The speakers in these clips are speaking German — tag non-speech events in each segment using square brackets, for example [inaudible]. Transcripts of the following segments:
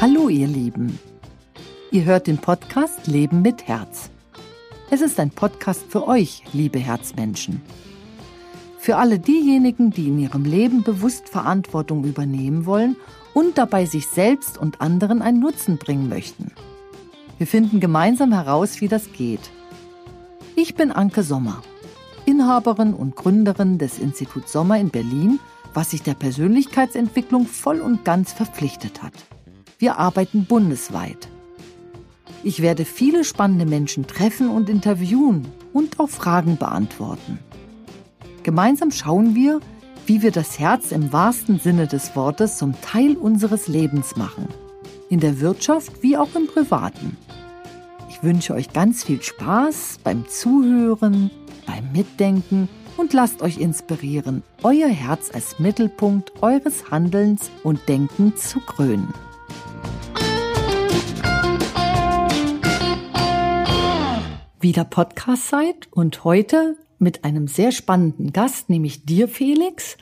Hallo ihr Lieben. Ihr hört den Podcast Leben mit Herz. Es ist ein Podcast für euch, liebe Herzmenschen. Für alle diejenigen, die in ihrem Leben bewusst Verantwortung übernehmen wollen und dabei sich selbst und anderen einen Nutzen bringen möchten. Wir finden gemeinsam heraus, wie das geht. Ich bin Anke Sommer, Inhaberin und Gründerin des Instituts Sommer in Berlin, was sich der Persönlichkeitsentwicklung voll und ganz verpflichtet hat. Wir arbeiten bundesweit. Ich werde viele spannende Menschen treffen und interviewen und auch Fragen beantworten. Gemeinsam schauen wir, wie wir das Herz im wahrsten Sinne des Wortes zum Teil unseres Lebens machen. In der Wirtschaft wie auch im Privaten. Ich wünsche euch ganz viel Spaß beim Zuhören, beim Mitdenken und lasst euch inspirieren, euer Herz als Mittelpunkt eures Handelns und Denkens zu krönen. Wieder Podcast-Zeit und heute mit einem sehr spannenden Gast, nämlich dir, Felix.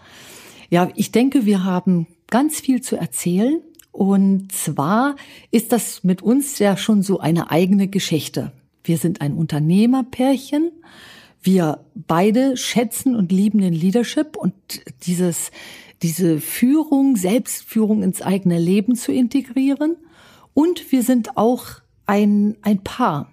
Ja, ich denke, wir haben ganz viel zu erzählen. Und zwar ist das mit uns ja schon so eine eigene Geschichte. Wir sind ein Unternehmerpärchen. Wir beide schätzen und lieben den Leadership und dieses, diese Führung, Selbstführung ins eigene Leben zu integrieren. Und wir sind auch ein, ein Paar.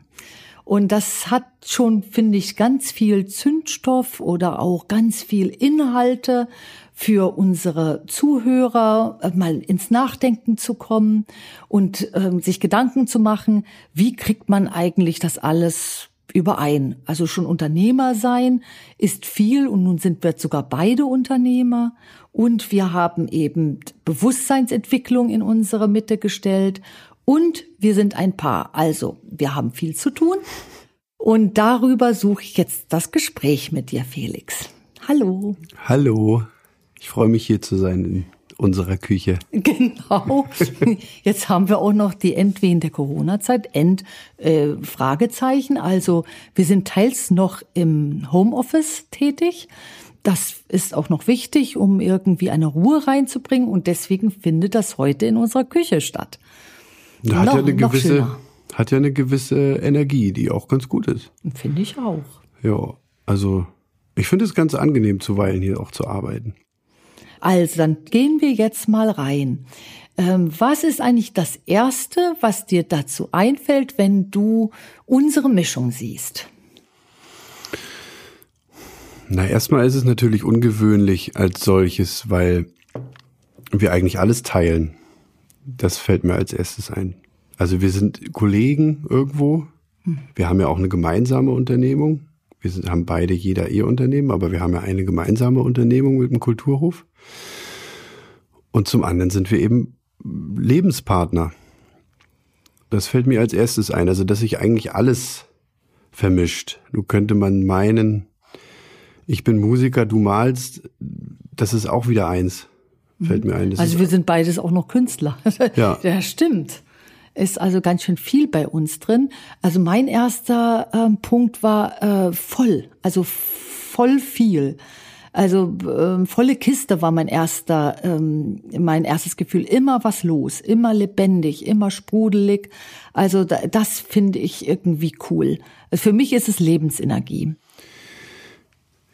Und das hat schon, finde ich, ganz viel Zündstoff oder auch ganz viel Inhalte für unsere Zuhörer, äh, mal ins Nachdenken zu kommen und äh, sich Gedanken zu machen, wie kriegt man eigentlich das alles überein. Also schon Unternehmer sein ist viel und nun sind wir sogar beide Unternehmer und wir haben eben Bewusstseinsentwicklung in unsere Mitte gestellt und wir sind ein Paar. Also, wir haben viel zu tun. Und darüber suche ich jetzt das Gespräch mit dir, Felix. Hallo. Hallo. Ich freue mich hier zu sein in unserer Küche. [laughs] Genau. Jetzt haben wir auch noch die Endwehen der Corona-Zeit. End äh, Fragezeichen. Also wir sind teils noch im Homeoffice tätig. Das ist auch noch wichtig, um irgendwie eine Ruhe reinzubringen. Und deswegen findet das heute in unserer Küche statt. Da hat noch, ja eine gewisse, hat ja eine gewisse Energie, die auch ganz gut ist. Finde ich auch. Ja, also ich finde es ganz angenehm, zuweilen hier auch zu arbeiten. Also, dann gehen wir jetzt mal rein. Ähm, was ist eigentlich das Erste, was dir dazu einfällt, wenn du unsere Mischung siehst? Na, erstmal ist es natürlich ungewöhnlich als solches, weil wir eigentlich alles teilen. Das fällt mir als erstes ein. Also wir sind Kollegen irgendwo. Wir haben ja auch eine gemeinsame Unternehmung. Wir sind, haben beide jeder ihr Unternehmen, aber wir haben ja eine gemeinsame Unternehmung mit dem Kulturhof. Und zum anderen sind wir eben Lebenspartner. Das fällt mir als erstes ein. Also, dass sich eigentlich alles vermischt. Nun könnte man meinen, ich bin Musiker, du malst, das ist auch wieder eins. Fällt mir ein. Das also wir sind beides auch noch Künstler. [laughs] Ja. ja, stimmt. Ist also ganz schön viel bei uns drin. Also mein erster äh, Punkt war äh, voll, also voll viel. Also ähm, volle Kiste war mein erster, ähm, mein erstes Gefühl. Immer was los, immer lebendig, immer sprudelig. Also da, das finde ich irgendwie cool. Für mich ist es Lebensenergie.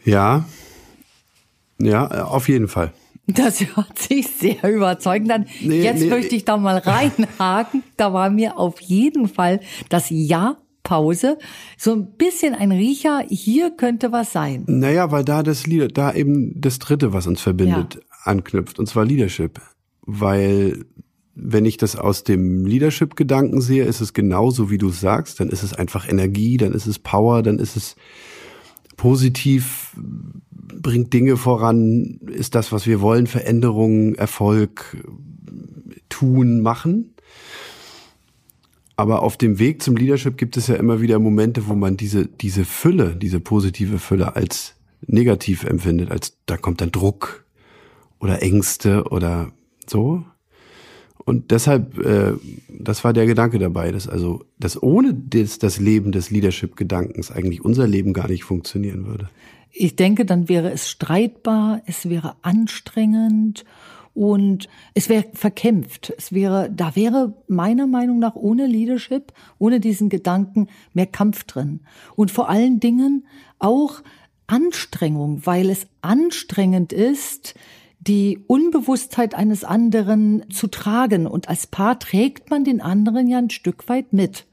Ja, ja, auf jeden Fall. Das hört sich sehr überzeugend an. Nee, Jetzt nee, möchte ich da mal reinhaken. Da war mir auf jeden Fall das Ja Pause so ein bisschen ein Riecher, hier könnte was sein. Naja, weil da das Lied, da eben das dritte, was uns verbindet, ja. anknüpft, und zwar Leadership. Weil wenn ich das aus dem Leadership-Gedanken sehe, ist es genauso, wie du sagst, dann ist es einfach Energie, dann ist es Power, dann ist es positiv, bringt Dinge voran, ist das, was wir wollen, Veränderungen, Erfolg, tun, machen. Aber auf dem Weg zum Leadership gibt es ja immer wieder Momente, wo man diese, diese Fülle, diese positive Fülle als negativ empfindet, als da kommt dann Druck oder Ängste oder so. Und deshalb, äh, das war der Gedanke dabei, dass also, dass ohne das, das Leben des Leadership-Gedankens eigentlich unser Leben gar nicht funktionieren würde. Ich denke, dann wäre es streitbar, es wäre anstrengend und es wäre verkämpft. Es wäre, da wäre meiner Meinung nach ohne Leadership, ohne diesen Gedanken mehr Kampf drin. Und vor allen Dingen auch Anstrengung, weil es anstrengend ist, die Unbewusstheit eines anderen zu tragen. Und als Paar trägt man den anderen ja ein Stück weit mit.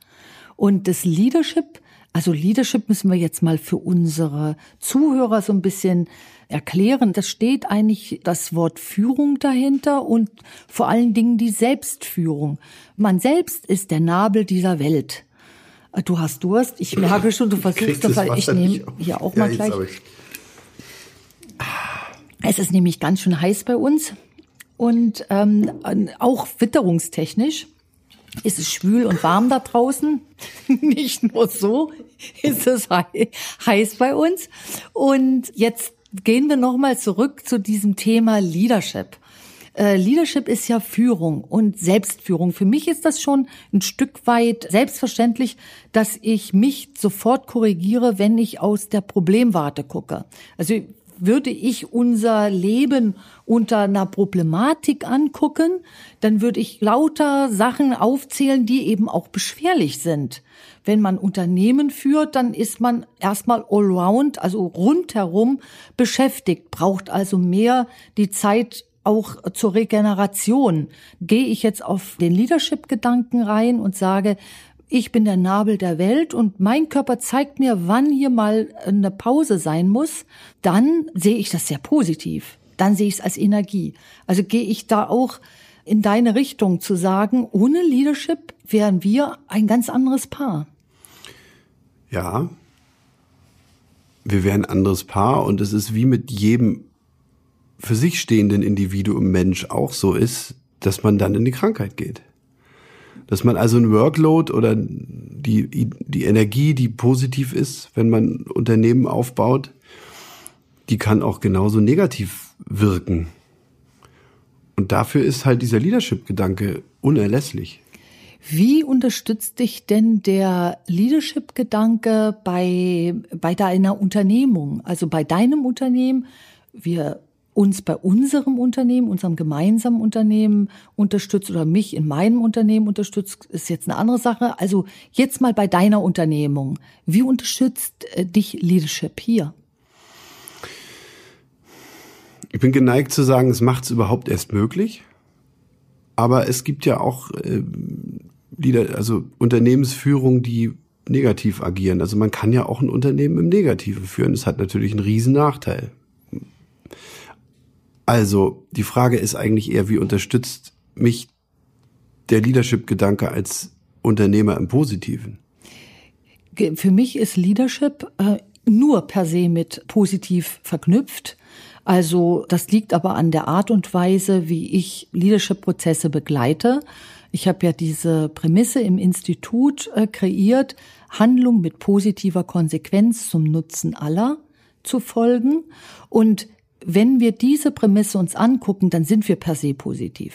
Und das Leadership, also Leadership müssen wir jetzt mal für unsere Zuhörer so ein bisschen erklären. Das steht eigentlich das Wort Führung dahinter und vor allen Dingen die Selbstführung. Man selbst ist der Nabel dieser Welt. Du hast Durst. Ich merke schon, du versuchst das, weil ich nehme hier auch mal ja, gleich. Es ist nämlich ganz schön heiß bei uns und ähm, auch witterungstechnisch ist es schwül und warm da draußen. [laughs] Nicht nur so ist es heiß bei uns. Und jetzt gehen wir nochmal zurück zu diesem Thema Leadership. Äh, Leadership ist ja Führung und Selbstführung. Für mich ist das schon ein Stück weit selbstverständlich, dass ich mich sofort korrigiere, wenn ich aus der Problemwarte gucke. Also würde ich unser Leben unter einer Problematik angucken, dann würde ich lauter Sachen aufzählen, die eben auch beschwerlich sind. Wenn man Unternehmen führt, dann ist man erstmal allround, also rundherum beschäftigt, braucht also mehr die Zeit auch zur Regeneration. Gehe ich jetzt auf den Leadership-Gedanken rein und sage, ich bin der Nabel der Welt und mein Körper zeigt mir, wann hier mal eine Pause sein muss, dann sehe ich das sehr positiv. Dann sehe ich es als Energie. Also gehe ich da auch in deine Richtung zu sagen, ohne Leadership wären wir ein ganz anderes Paar. Ja, wir wären ein anderes Paar und es ist wie mit jedem für sich stehenden Individuum Mensch auch so ist, dass man dann in die Krankheit geht. Dass man also ein Workload oder die, die Energie, die positiv ist, wenn man Unternehmen aufbaut, die kann auch genauso negativ wirken. Und dafür ist halt dieser Leadership-Gedanke unerlässlich. Wie unterstützt dich denn der Leadership-Gedanke bei, bei deiner Unternehmung, also bei deinem Unternehmen? Wir uns bei unserem Unternehmen, unserem gemeinsamen Unternehmen unterstützt oder mich in meinem Unternehmen unterstützt, ist jetzt eine andere Sache. Also jetzt mal bei deiner Unternehmung. Wie unterstützt äh, dich Leadership hier? Ich bin geneigt zu sagen, es macht es überhaupt erst möglich. Aber es gibt ja auch äh, Leader, also Unternehmensführung, die negativ agieren. Also man kann ja auch ein Unternehmen im Negativen führen. Das hat natürlich einen riesen Nachteil. Also, die Frage ist eigentlich eher, wie unterstützt mich der Leadership-Gedanke als Unternehmer im Positiven? Für mich ist Leadership äh, nur per se mit positiv verknüpft. Also das liegt aber an der Art und Weise, wie ich Leadership-Prozesse begleite. Ich habe ja diese Prämisse im Institut äh, kreiert, Handlung mit positiver Konsequenz zum Nutzen aller zu folgen. Und wenn wir diese Prämisse uns angucken, dann sind wir per se positiv.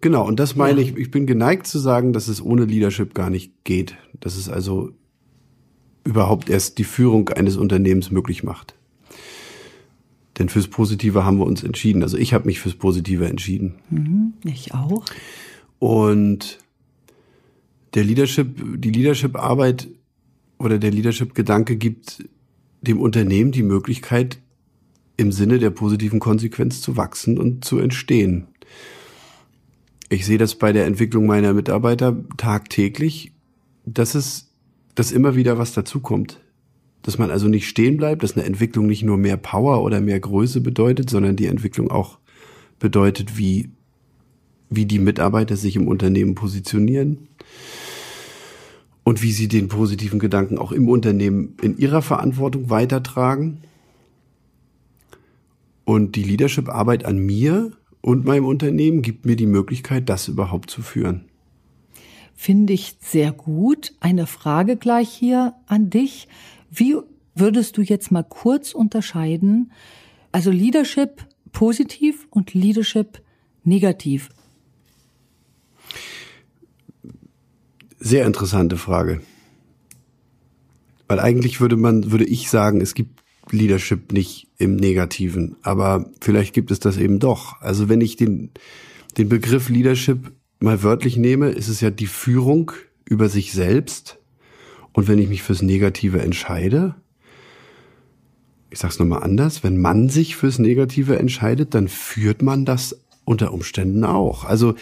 Genau, und das meine ja. ich, ich bin geneigt zu sagen, dass es ohne Leadership gar nicht geht. Dass es also überhaupt erst die Führung eines Unternehmens möglich macht. Denn fürs Positive haben wir uns entschieden. Also ich habe mich fürs Positive entschieden. Mhm, ich auch. Und der Leadership, die Leadership-Arbeit oder der Leadership-Gedanke gibt dem Unternehmen die Möglichkeit, im Sinne der positiven Konsequenz zu wachsen und zu entstehen. Ich sehe das bei der Entwicklung meiner Mitarbeiter tagtäglich, dass es, dass immer wieder was dazukommt. Dass man also nicht stehen bleibt, dass eine Entwicklung nicht nur mehr Power oder mehr Größe bedeutet, sondern die Entwicklung auch bedeutet, wie, wie die Mitarbeiter sich im Unternehmen positionieren und wie sie den positiven Gedanken auch im Unternehmen in ihrer Verantwortung weitertragen und die Leadership-Arbeit an mir und meinem Unternehmen gibt mir die Möglichkeit, das überhaupt zu führen. Finde ich sehr gut. Eine Frage gleich hier an dich. Wie würdest du jetzt mal kurz unterscheiden? Also Leadership positiv und Leadership negativ. Sehr interessante Frage. Weil eigentlich würde man, würde ich sagen, es gibt Leadership nicht im Negativen, aber vielleicht gibt es das eben doch. Also wenn ich den, den Begriff Leadership mal wörtlich nehme, ist es ja die Führung über sich selbst. Und wenn ich mich fürs Negative entscheide, ich sag's nochmal anders, wenn man sich fürs Negative entscheidet, dann führt man das unter Umständen auch. Also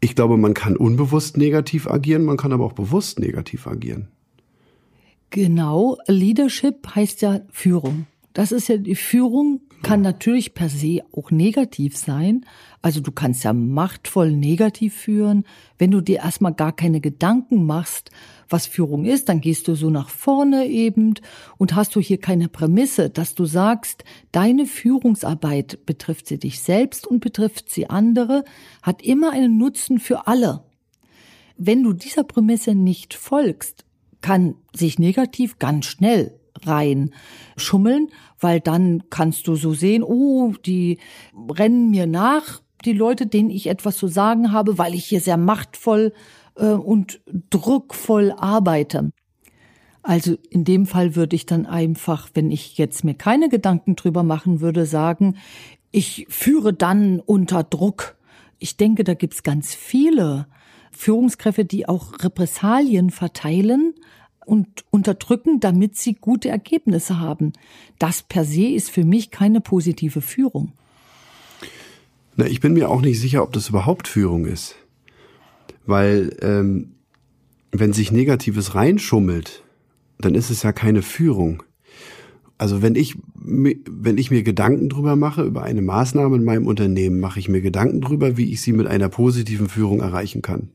ich glaube, man kann unbewusst negativ agieren, man kann aber auch bewusst negativ agieren. Genau, Leadership heißt ja Führung. Das ist ja die Führung kann natürlich per se auch negativ sein. Also du kannst ja machtvoll negativ führen. Wenn du dir erstmal gar keine Gedanken machst, was Führung ist, dann gehst du so nach vorne eben und hast du hier keine Prämisse, dass du sagst, deine Führungsarbeit betrifft sie dich selbst und betrifft sie andere, hat immer einen Nutzen für alle. Wenn du dieser Prämisse nicht folgst, kann sich negativ ganz schnell rein schummeln, weil dann kannst du so sehen, oh, die rennen mir nach, die Leute, denen ich etwas zu sagen habe, weil ich hier sehr machtvoll äh, und druckvoll arbeite. Also in dem Fall würde ich dann einfach, wenn ich jetzt mir keine Gedanken drüber machen würde, sagen, ich führe dann unter Druck. Ich denke, da gibt's ganz viele Führungskräfte, die auch Repressalien verteilen und unterdrücken, damit sie gute Ergebnisse haben. Das per se ist für mich keine positive Führung. Na, ich bin mir auch nicht sicher, ob das überhaupt Führung ist. Weil ähm, wenn sich Negatives reinschummelt, dann ist es ja keine Führung. Also wenn ich, wenn ich mir Gedanken drüber mache, über eine Maßnahme in meinem Unternehmen, mache ich mir Gedanken drüber, wie ich sie mit einer positiven Führung erreichen kann.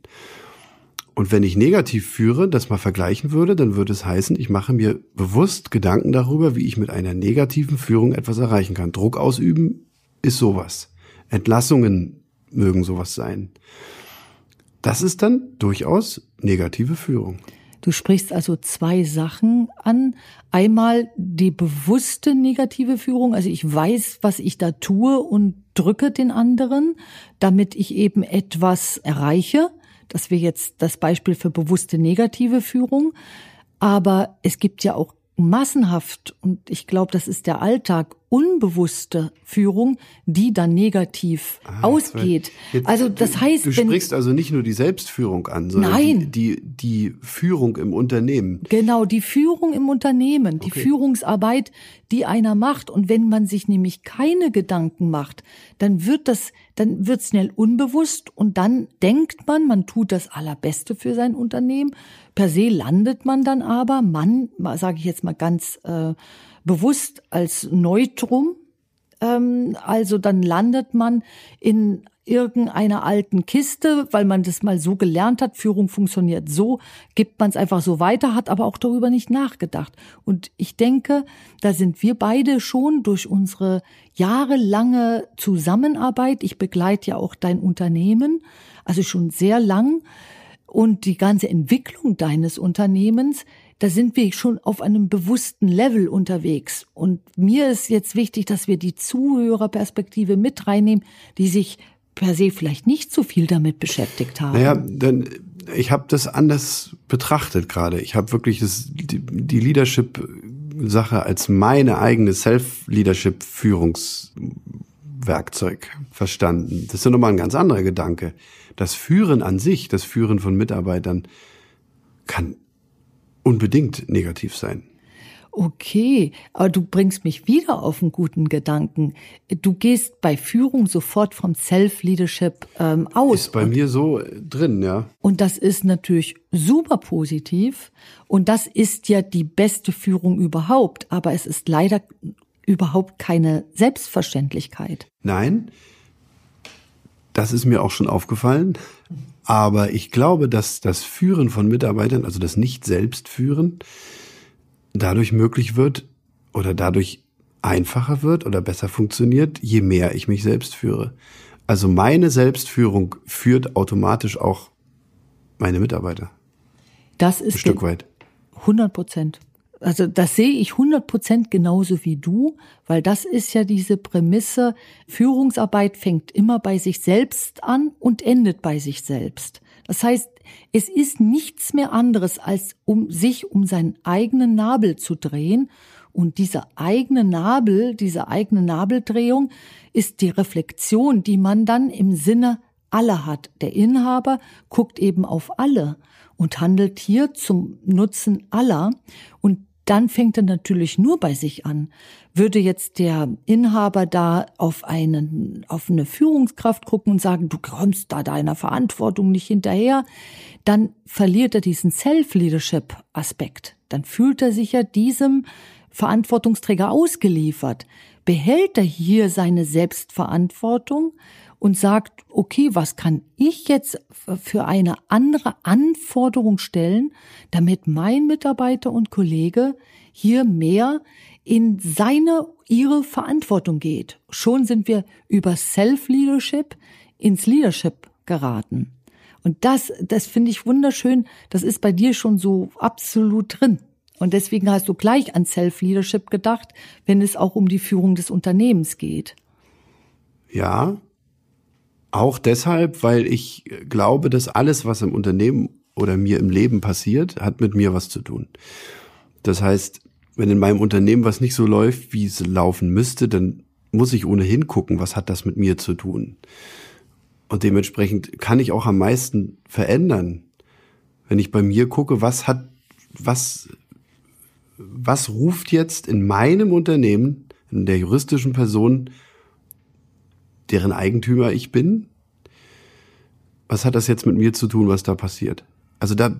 Und wenn ich negativ führe, das mal vergleichen würde, dann würde es heißen, ich mache mir bewusst Gedanken darüber, wie ich mit einer negativen Führung etwas erreichen kann. Druck ausüben ist sowas. Entlassungen mögen sowas sein. Das ist dann durchaus negative Führung. Du sprichst also zwei Sachen an. Einmal die bewusste negative Führung, also ich weiß, was ich da tue und drücke den anderen, damit ich eben etwas erreiche. Das wäre jetzt das Beispiel für bewusste negative Führung. Aber es gibt ja auch massenhaft, und ich glaube, das ist der Alltag, unbewusste Führung, die dann negativ ah, ausgeht. Jetzt, also das heißt, du wenn, sprichst also nicht nur die Selbstführung an, sondern nein, die, die, die Führung im Unternehmen. Genau, die Führung im Unternehmen, die okay. Führungsarbeit, die einer macht. Und wenn man sich nämlich keine Gedanken macht, dann wird das, dann wird schnell unbewusst und dann denkt man, man tut das Allerbeste für sein Unternehmen. Per se landet man dann aber, man, sage ich jetzt mal ganz äh, bewusst als Neutrum. Ähm, also dann landet man in irgendeiner alten Kiste, weil man das mal so gelernt hat, Führung funktioniert so, gibt man es einfach so weiter, hat aber auch darüber nicht nachgedacht. Und ich denke, da sind wir beide schon durch unsere jahrelange Zusammenarbeit, ich begleite ja auch dein Unternehmen, also schon sehr lang, und die ganze Entwicklung deines Unternehmens, da sind wir schon auf einem bewussten Level unterwegs. Und mir ist jetzt wichtig, dass wir die Zuhörerperspektive mit reinnehmen, die sich per se vielleicht nicht so viel damit beschäftigt haben. Naja, dann ich habe das anders betrachtet gerade. Ich habe wirklich das, die, die Leadership-Sache als meine eigene Self-Leadership-Führungswerkzeug verstanden. Das ist ja nochmal ein ganz anderer Gedanke. Das Führen an sich, das Führen von Mitarbeitern kann unbedingt negativ sein. Okay, aber du bringst mich wieder auf einen guten Gedanken. Du gehst bei Führung sofort vom Self-Leadership ähm, aus. Ist bei mir so drin, ja. Und das ist natürlich super positiv. Und das ist ja die beste Führung überhaupt. Aber es ist leider überhaupt keine Selbstverständlichkeit. Nein, das ist mir auch schon aufgefallen. Aber ich glaube, dass das Führen von Mitarbeitern, also das Nicht-Selbstführen, dadurch möglich wird oder dadurch einfacher wird oder besser funktioniert, je mehr ich mich selbst führe. Also meine Selbstführung führt automatisch auch meine Mitarbeiter. Das ist ein Stück weit. 100 Prozent. Also das sehe ich 100 Prozent genauso wie du, weil das ist ja diese Prämisse, Führungsarbeit fängt immer bei sich selbst an und endet bei sich selbst. Das heißt, es ist nichts mehr anderes, als um sich um seinen eigenen Nabel zu drehen. Und dieser eigene Nabel, diese eigene Nabeldrehung ist die Reflexion, die man dann im Sinne aller hat. Der Inhaber guckt eben auf alle und handelt hier zum Nutzen aller. Und dann fängt er natürlich nur bei sich an. Würde jetzt der Inhaber da auf einen, auf eine Führungskraft gucken und sagen, du kommst da deiner Verantwortung nicht hinterher, dann verliert er diesen Self-Leadership-Aspekt. Dann fühlt er sich ja diesem Verantwortungsträger ausgeliefert. Behält er hier seine Selbstverantwortung, und sagt, okay, was kann ich jetzt für eine andere Anforderung stellen, damit mein Mitarbeiter und Kollege hier mehr in seine, ihre Verantwortung geht. Schon sind wir über Self-Leadership ins Leadership geraten. Und das, das finde ich wunderschön. Das ist bei dir schon so absolut drin. Und deswegen hast du gleich an Self-Leadership gedacht, wenn es auch um die Führung des Unternehmens geht. Ja, auch deshalb, weil ich glaube, dass alles, was im Unternehmen oder mir im Leben passiert, hat mit mir was zu tun. Das heißt, wenn in meinem Unternehmen was nicht so läuft, wie es laufen müsste, dann muss ich ohnehin gucken, was hat das mit mir zu tun. Und dementsprechend kann ich auch am meisten verändern, wenn ich bei mir gucke, was hat, was, was ruft jetzt in meinem Unternehmen, in der juristischen Person, deren Eigentümer ich bin. Was hat das jetzt mit mir zu tun, was da passiert? Also da,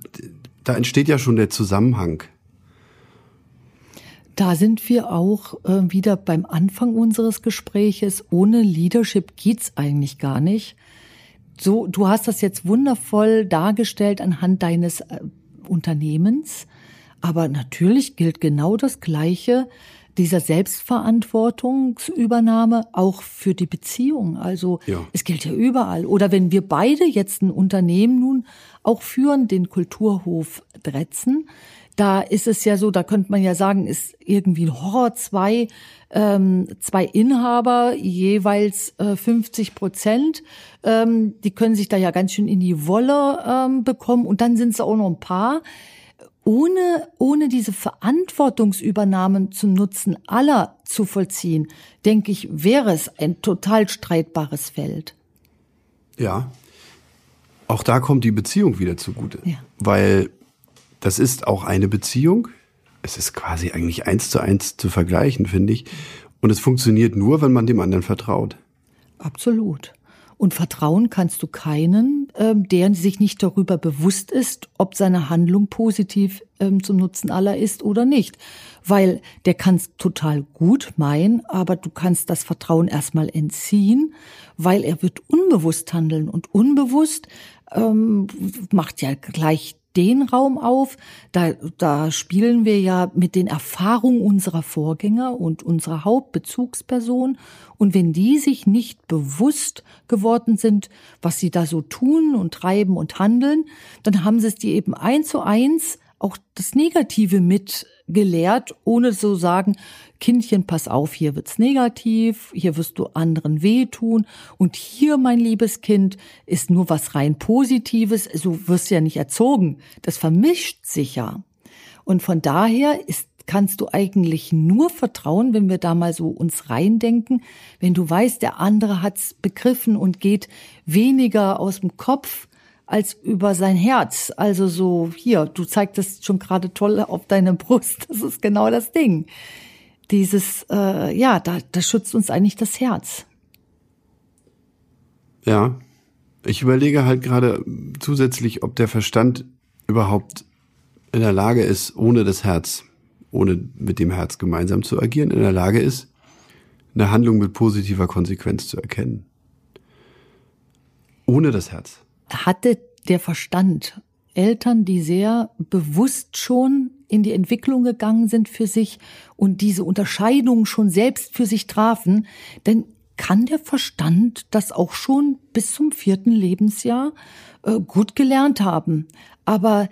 da entsteht ja schon der Zusammenhang. Da sind wir auch äh, wieder beim Anfang unseres Gespräches. Ohne Leadership geht's eigentlich gar nicht. So, du hast das jetzt wundervoll dargestellt anhand deines äh, Unternehmens. Aber natürlich gilt genau das Gleiche dieser Selbstverantwortungsübernahme auch für die Beziehung. Also ja. es gilt ja überall. Oder wenn wir beide jetzt ein Unternehmen nun auch führen, den Kulturhof Dretzen, da ist es ja so, da könnte man ja sagen, ist irgendwie ein Horror, zwei, ähm, zwei Inhaber, jeweils äh, 50 Prozent, ähm, die können sich da ja ganz schön in die Wolle ähm, bekommen und dann sind es auch noch ein paar, ohne, ohne diese Verantwortungsübernahmen zum Nutzen aller zu vollziehen, denke ich, wäre es ein total streitbares Feld. Ja. Auch da kommt die Beziehung wieder zugute. Ja. Weil das ist auch eine Beziehung. Es ist quasi eigentlich eins zu eins zu vergleichen, finde ich. Und es funktioniert nur, wenn man dem anderen vertraut. Absolut. Und vertrauen kannst du keinen, ähm, der sich nicht darüber bewusst ist, ob seine Handlung positiv ähm, zum Nutzen aller ist oder nicht. Weil der kann es total gut meinen, aber du kannst das Vertrauen erstmal entziehen, weil er wird unbewusst handeln. Und unbewusst ähm, macht ja gleich den Raum auf. Da, da spielen wir ja mit den Erfahrungen unserer Vorgänger und unserer Hauptbezugsperson. Und wenn die sich nicht bewusst geworden sind, was sie da so tun und treiben und handeln, dann haben sie es dir eben eins zu eins auch das Negative mit gelehrt, ohne zu sagen, Kindchen, pass auf, hier wird's negativ, hier wirst du anderen wehtun und hier, mein liebes Kind, ist nur was rein Positives, so wirst du ja nicht erzogen. Das vermischt sich ja. Und von daher ist kannst du eigentlich nur vertrauen, wenn wir da mal so uns reindenken, wenn du weißt, der andere hat's begriffen und geht weniger aus dem Kopf, als über sein Herz. Also so, hier, du zeigst das schon gerade toll auf deine [laughs] Brust. Das ist genau das Ding. Dieses, äh, ja, da, da schützt uns eigentlich das Herz. Ja, ich überlege halt gerade zusätzlich, ob der Verstand überhaupt in der Lage ist, ohne das Herz, ohne mit dem Herz gemeinsam zu agieren, in der Lage ist, eine Handlung mit positiver Konsequenz zu erkennen. Ohne das Herz hatte der Verstand Eltern, die sehr bewusst schon in die Entwicklung gegangen sind für sich und diese Unterscheidungen schon selbst für sich trafen, denn kann der Verstand das auch schon bis zum vierten Lebensjahr äh, gut gelernt haben. Aber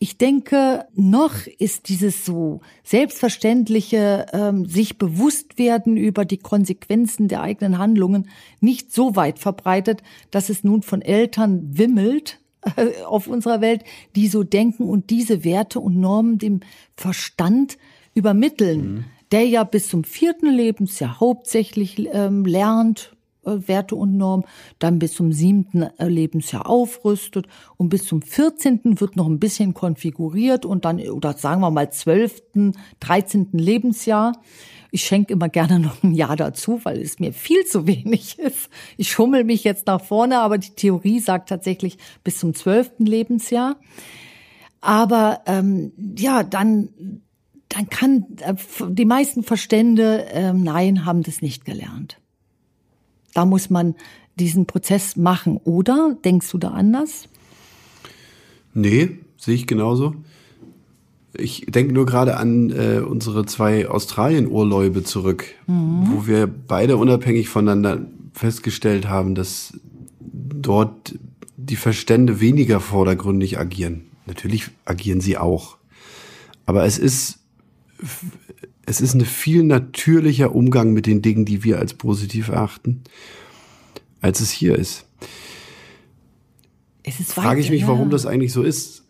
ich denke, noch ist dieses so selbstverständliche ähm, sich bewusst werden über die Konsequenzen der eigenen Handlungen nicht so weit verbreitet, dass es nun von Eltern wimmelt, äh, auf unserer Welt, die so denken und diese Werte und Normen dem Verstand übermitteln, mhm. der ja bis zum vierten Lebensjahr hauptsächlich ähm, lernt, Werte und Normen, dann bis zum siebten äh, Lebensjahr aufrüstet und bis zum vierzehnten wird noch ein bisschen konfiguriert und dann, oder sagen wir mal zwölften, dreizehnten Lebensjahr. Ich schenke immer gerne [laughs] noch ein Jahr dazu, weil es mir viel zu wenig ist. Ich schummel mich jetzt nach vorne, aber die Theorie sagt tatsächlich bis zum zwölften Lebensjahr. Aber ähm, ja, dann dann kann äh, die meisten Verstände, äh, nein, haben das nicht gelernt. Da muss man diesen Prozess machen, oder? Denkst du da anders? Nee, sehe ich genauso. Ich denke nur gerade an äh, unsere zwei Australien-Urläube zurück, mhm. wo wir beide unabhängig voneinander festgestellt haben, dass dort die Verstände weniger vordergründig agieren. Natürlich agieren sie auch. Aber es ist es ist ein viel natürlicher Umgang mit den Dingen, die wir als positiv erachten, als es hier ist. Es ist Frage ich mich, ja. warum das eigentlich so ist.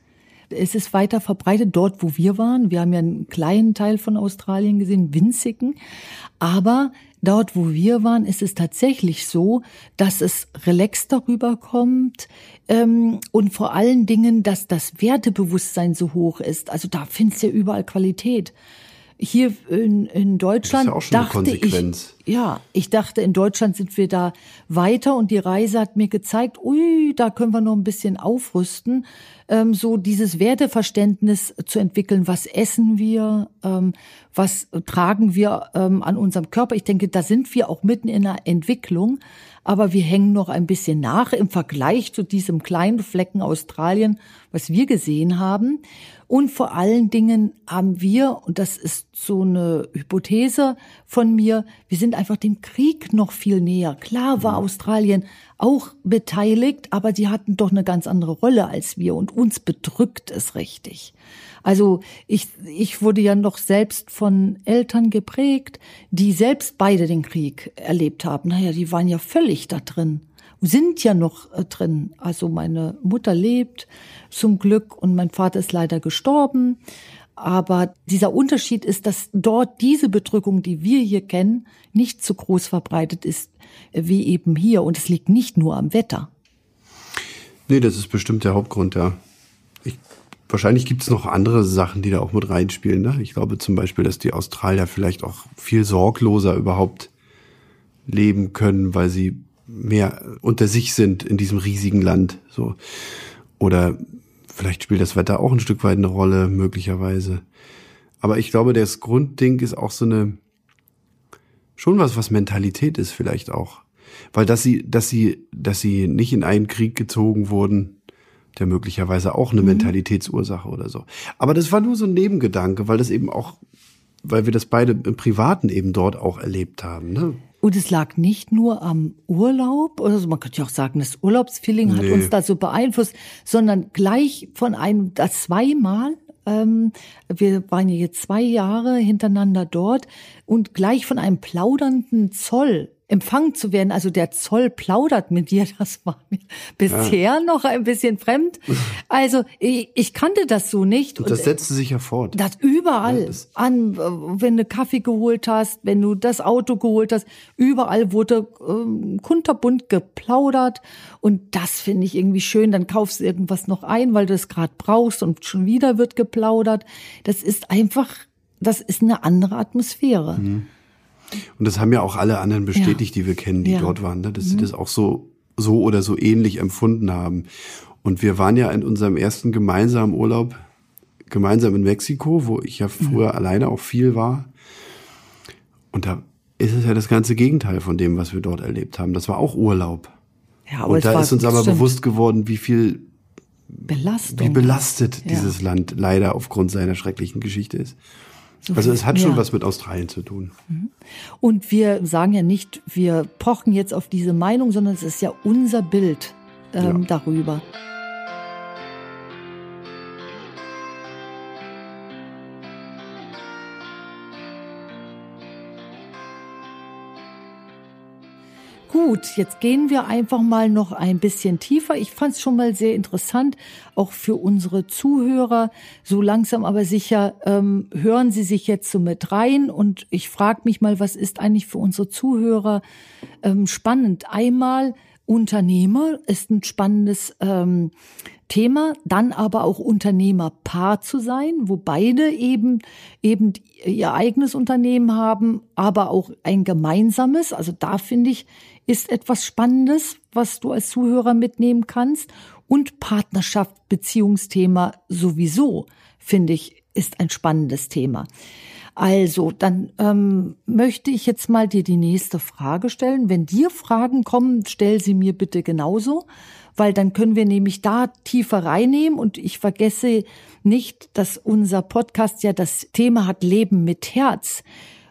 Es ist weiter verbreitet dort, wo wir waren. Wir haben ja einen kleinen Teil von Australien gesehen, winzigen. Aber dort, wo wir waren, ist es tatsächlich so, dass es relaxed darüber kommt ähm, und vor allen Dingen, dass das Wertebewusstsein so hoch ist. Also da findest du ja überall Qualität hier in, in Deutschland das ist ja auch schon dachte ich, ja, ich dachte, in Deutschland sind wir da weiter und die Reise hat mir gezeigt, ui, da können wir noch ein bisschen aufrüsten, ähm, so dieses Werteverständnis zu entwickeln. Was essen wir? Ähm, was tragen wir ähm, an unserem Körper? Ich denke, da sind wir auch mitten in einer Entwicklung, aber wir hängen noch ein bisschen nach im Vergleich zu diesem kleinen Flecken Australien, was wir gesehen haben. Und vor allen Dingen haben wir, und das ist so eine Hypothese von mir, wir sind einfach dem Krieg noch viel näher. Klar war Australien auch beteiligt, aber die hatten doch eine ganz andere Rolle als wir und uns bedrückt es richtig. Also ich, ich wurde ja noch selbst von Eltern geprägt, die selbst beide den Krieg erlebt haben. Naja, die waren ja völlig da drin sind ja noch äh, drin. Also meine Mutter lebt zum Glück und mein Vater ist leider gestorben. Aber dieser Unterschied ist, dass dort diese Bedrückung, die wir hier kennen, nicht so groß verbreitet ist äh, wie eben hier. Und es liegt nicht nur am Wetter. Nee, das ist bestimmt der Hauptgrund, ja. Ich, wahrscheinlich gibt es noch andere Sachen, die da auch mit reinspielen. Ne? Ich glaube zum Beispiel, dass die Australier vielleicht auch viel sorgloser überhaupt leben können, weil sie mehr unter sich sind in diesem riesigen Land. So. Oder vielleicht spielt das Wetter auch ein Stück weit eine Rolle, möglicherweise. Aber ich glaube, das Grundding ist auch so eine, schon was, was Mentalität ist vielleicht auch. Weil dass sie, dass sie, dass sie nicht in einen Krieg gezogen wurden, der möglicherweise auch eine mhm. Mentalitätsursache oder so. Aber das war nur so ein Nebengedanke, weil das eben auch, weil wir das beide im Privaten eben dort auch erlebt haben. Ne? Und es lag nicht nur am Urlaub, also man könnte ja auch sagen, das Urlaubsfeeling hat nee. uns da so beeinflusst, sondern gleich von einem, das zweimal, ähm, wir waren ja jetzt zwei Jahre hintereinander dort und gleich von einem plaudernden Zoll empfangen zu werden. Also der Zoll plaudert mit dir, das war mir bisher ja. noch ein bisschen fremd. Also ich, ich kannte das so nicht. Und das setzte sich ja fort. Das überall. Ja, das an, wenn du Kaffee geholt hast, wenn du das Auto geholt hast, überall wurde ähm, kunterbunt geplaudert. Und das finde ich irgendwie schön. Dann kaufst du irgendwas noch ein, weil du es gerade brauchst und schon wieder wird geplaudert. Das ist einfach, das ist eine andere Atmosphäre. Mhm. Und das haben ja auch alle anderen bestätigt, ja. die wir kennen, die ja. dort waren, ne? dass mhm. sie das auch so, so oder so ähnlich empfunden haben. Und wir waren ja in unserem ersten gemeinsamen Urlaub gemeinsam in Mexiko, wo ich ja mhm. früher mhm. alleine auch viel war. Und da ist es ja das ganze Gegenteil von dem, was wir dort erlebt haben. Das war auch Urlaub. Ja, aber und da ist uns aber stimmt. bewusst geworden, wie viel Belastung. wie belastet ja. dieses Land leider aufgrund seiner schrecklichen Geschichte ist. So also es hat schon was mit Australien zu tun. Mhm. Und wir sagen ja nicht, wir pochen jetzt auf diese Meinung, sondern es ist ja unser Bild ähm, ja. darüber. Gut, jetzt gehen wir einfach mal noch ein bisschen tiefer. Ich fand es schon mal sehr interessant, auch für unsere Zuhörer. So langsam aber sicher ähm, hören sie sich jetzt so mit rein. Und ich frage mich mal, was ist eigentlich für unsere Zuhörer ähm, spannend? Einmal Unternehmer ist ein spannendes ähm, Thema, dann aber auch Unternehmerpaar zu sein, wo beide eben eben ihr eigenes Unternehmen haben, aber auch ein gemeinsames. Also da finde ich ist etwas Spannendes, was du als Zuhörer mitnehmen kannst. Und Partnerschaft, Beziehungsthema sowieso finde ich ist ein spannendes Thema. Also, dann ähm, möchte ich jetzt mal dir die nächste Frage stellen. Wenn dir Fragen kommen, stell sie mir bitte genauso, weil dann können wir nämlich da tiefer reinnehmen und ich vergesse nicht, dass unser Podcast ja das Thema hat Leben mit Herz.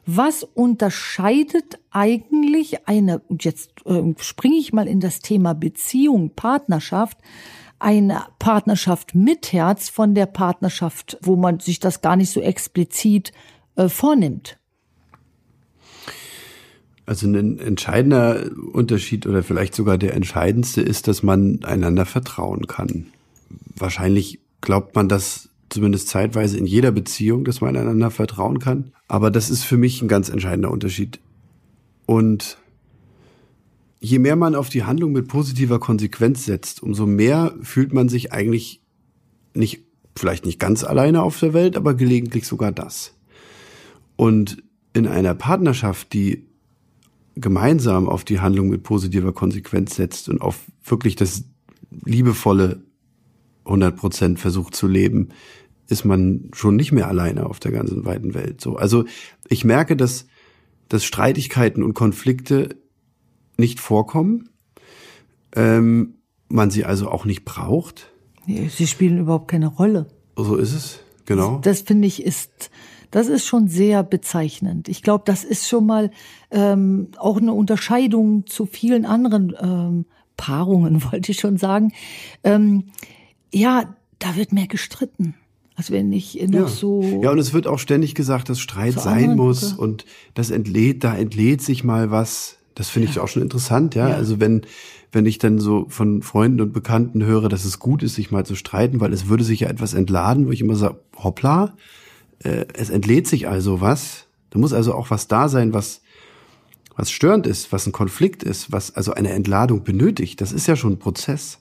Was unterscheidet eigentlich eine, und jetzt äh, springe ich mal in das Thema Beziehung, Partnerschaft, eine Partnerschaft mit Herz von der Partnerschaft, wo man sich das gar nicht so explizit äh, vornimmt. Also ein entscheidender Unterschied oder vielleicht sogar der entscheidendste ist, dass man einander vertrauen kann. Wahrscheinlich glaubt man das zumindest zeitweise in jeder Beziehung, dass man einander vertrauen kann. Aber das ist für mich ein ganz entscheidender Unterschied. Und je mehr man auf die Handlung mit positiver Konsequenz setzt, umso mehr fühlt man sich eigentlich nicht, vielleicht nicht ganz alleine auf der Welt, aber gelegentlich sogar das. Und in einer Partnerschaft, die gemeinsam auf die Handlung mit positiver Konsequenz setzt und auf wirklich das liebevolle 100 Prozent versucht zu leben, ist man schon nicht mehr alleine auf der ganzen weiten Welt. So, also ich merke, dass, dass Streitigkeiten und Konflikte nicht vorkommen, ähm, man sie also auch nicht braucht. Sie spielen überhaupt keine Rolle. So ist es, genau. Das, das finde ich ist das ist schon sehr bezeichnend. Ich glaube, das ist schon mal ähm, auch eine Unterscheidung zu vielen anderen ähm, Paarungen, [laughs] wollte ich schon sagen. Ähm, ja, da wird mehr gestritten. Also wenn ich noch ja. so. Ja, und es wird auch ständig gesagt, dass Streit sein muss gucke. und das entlädt, da entlädt sich mal was. Das finde ja. ich auch schon interessant, ja? ja. Also wenn, wenn ich dann so von Freunden und Bekannten höre, dass es gut ist, sich mal zu streiten, weil es würde sich ja etwas entladen, wo ich immer sage, hoppla, äh, es entlädt sich also was. Da muss also auch was da sein, was, was störend ist, was ein Konflikt ist, was also eine Entladung benötigt. Das ist ja schon ein Prozess.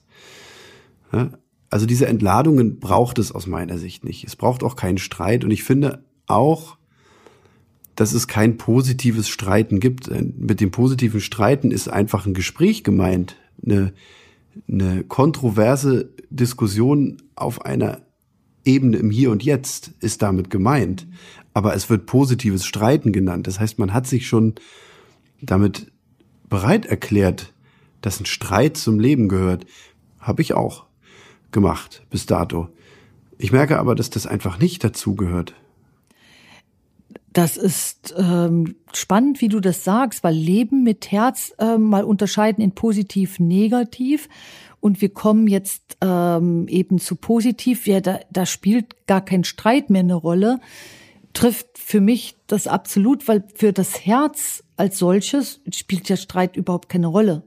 Ja? Also diese Entladungen braucht es aus meiner Sicht nicht. Es braucht auch keinen Streit. Und ich finde auch, dass es kein positives Streiten gibt. Mit dem positiven Streiten ist einfach ein Gespräch gemeint. Eine, eine kontroverse Diskussion auf einer Ebene im Hier und Jetzt ist damit gemeint. Aber es wird positives Streiten genannt. Das heißt, man hat sich schon damit bereit erklärt, dass ein Streit zum Leben gehört. Habe ich auch gemacht bis dato. Ich merke aber, dass das einfach nicht dazugehört. Das ist ähm, spannend, wie du das sagst, weil Leben mit Herz ähm, mal unterscheiden in positiv, negativ. Und wir kommen jetzt ähm, eben zu positiv. Ja, da, da spielt gar kein Streit mehr eine Rolle. Trifft für mich das absolut, weil für das Herz als solches spielt der Streit überhaupt keine Rolle.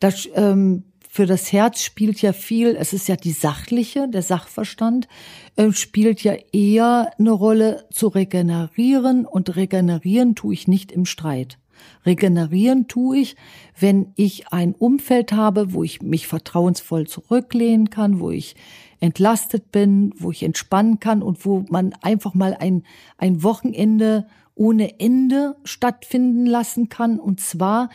Das, ähm, für das Herz spielt ja viel, es ist ja die sachliche, der Sachverstand, äh, spielt ja eher eine Rolle zu regenerieren und regenerieren tue ich nicht im Streit. Regenerieren tue ich, wenn ich ein Umfeld habe, wo ich mich vertrauensvoll zurücklehnen kann, wo ich entlastet bin, wo ich entspannen kann und wo man einfach mal ein, ein Wochenende ohne Ende stattfinden lassen kann. Und zwar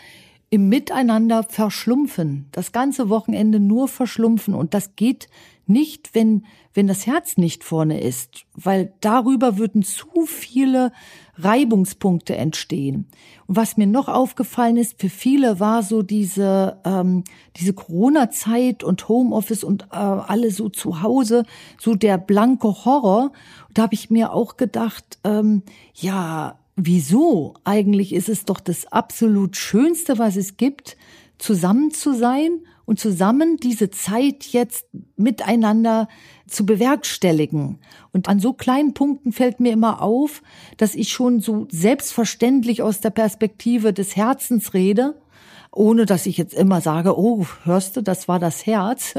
im Miteinander verschlumpfen, das ganze Wochenende nur verschlumpfen und das geht nicht, wenn, wenn das Herz nicht vorne ist, weil darüber würden zu viele Reibungspunkte entstehen. Und was mir noch aufgefallen ist, für viele war so diese, ähm, diese Corona-Zeit und Homeoffice und äh, alle so zu Hause, so der blanke Horror. Da habe ich mir auch gedacht, ähm, ja, wieso? Eigentlich ist es doch das absolut Schönste, was es gibt, zusammen zu sein und zusammen diese Zeit jetzt miteinander zu bewerkstelligen. Und an so kleinen Punkten fällt mir immer auf, dass ich schon so selbstverständlich aus der Perspektive des Herzens rede ohne dass ich jetzt immer sage, oh, hörst du, das war das Herz.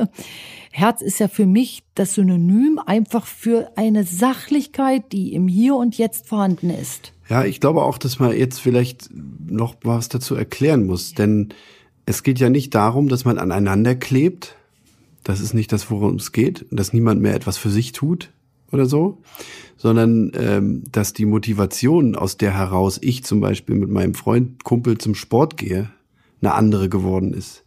Herz ist ja für mich das Synonym einfach für eine Sachlichkeit, die im Hier und Jetzt vorhanden ist. Ja, ich glaube auch, dass man jetzt vielleicht noch was dazu erklären muss, denn es geht ja nicht darum, dass man aneinander klebt. Das ist nicht das, worum es geht, dass niemand mehr etwas für sich tut oder so, sondern ähm, dass die Motivation, aus der heraus ich zum Beispiel mit meinem Freund, Kumpel zum Sport gehe, eine andere geworden ist.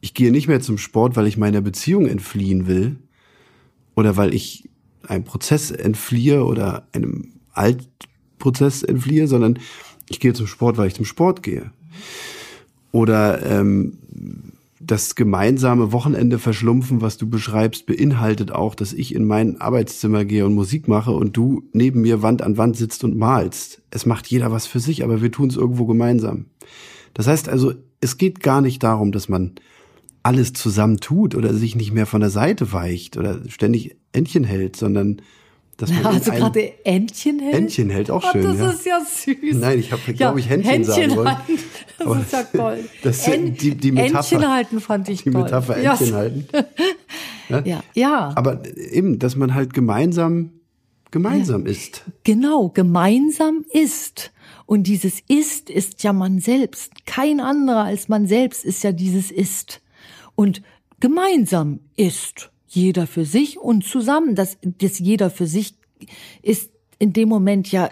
Ich gehe nicht mehr zum Sport, weil ich meiner Beziehung entfliehen will oder weil ich einem Prozess entfliehe oder einem Altprozess entfliehe, sondern ich gehe zum Sport, weil ich zum Sport gehe. Oder ähm, das gemeinsame Wochenende verschlumpfen, was du beschreibst, beinhaltet auch, dass ich in mein Arbeitszimmer gehe und Musik mache und du neben mir Wand an Wand sitzt und malst. Es macht jeder was für sich, aber wir tun es irgendwo gemeinsam. Das heißt also, es geht gar nicht darum, dass man alles zusammen tut oder sich nicht mehr von der Seite weicht oder ständig Entchen hält, sondern dass [laughs] man also gerade Entchen hält. Entchen hält auch schön. das ja. ist ja süß. Nein, ich habe, glaube ja, ich, Händchen, Händchen sagen wollen. Halten, das Aber ist ja [laughs] toll. Das, en die, die Metapher, Entchen halten fand ich die toll. Metapher Entchen halten. [laughs] Ja? ja, ja. Aber eben, dass man halt gemeinsam, gemeinsam ist. Genau, gemeinsam ist. Und dieses Ist ist ja man selbst. Kein anderer als man selbst ist ja dieses Ist. Und gemeinsam ist jeder für sich und zusammen. Das, das jeder für sich ist in dem Moment ja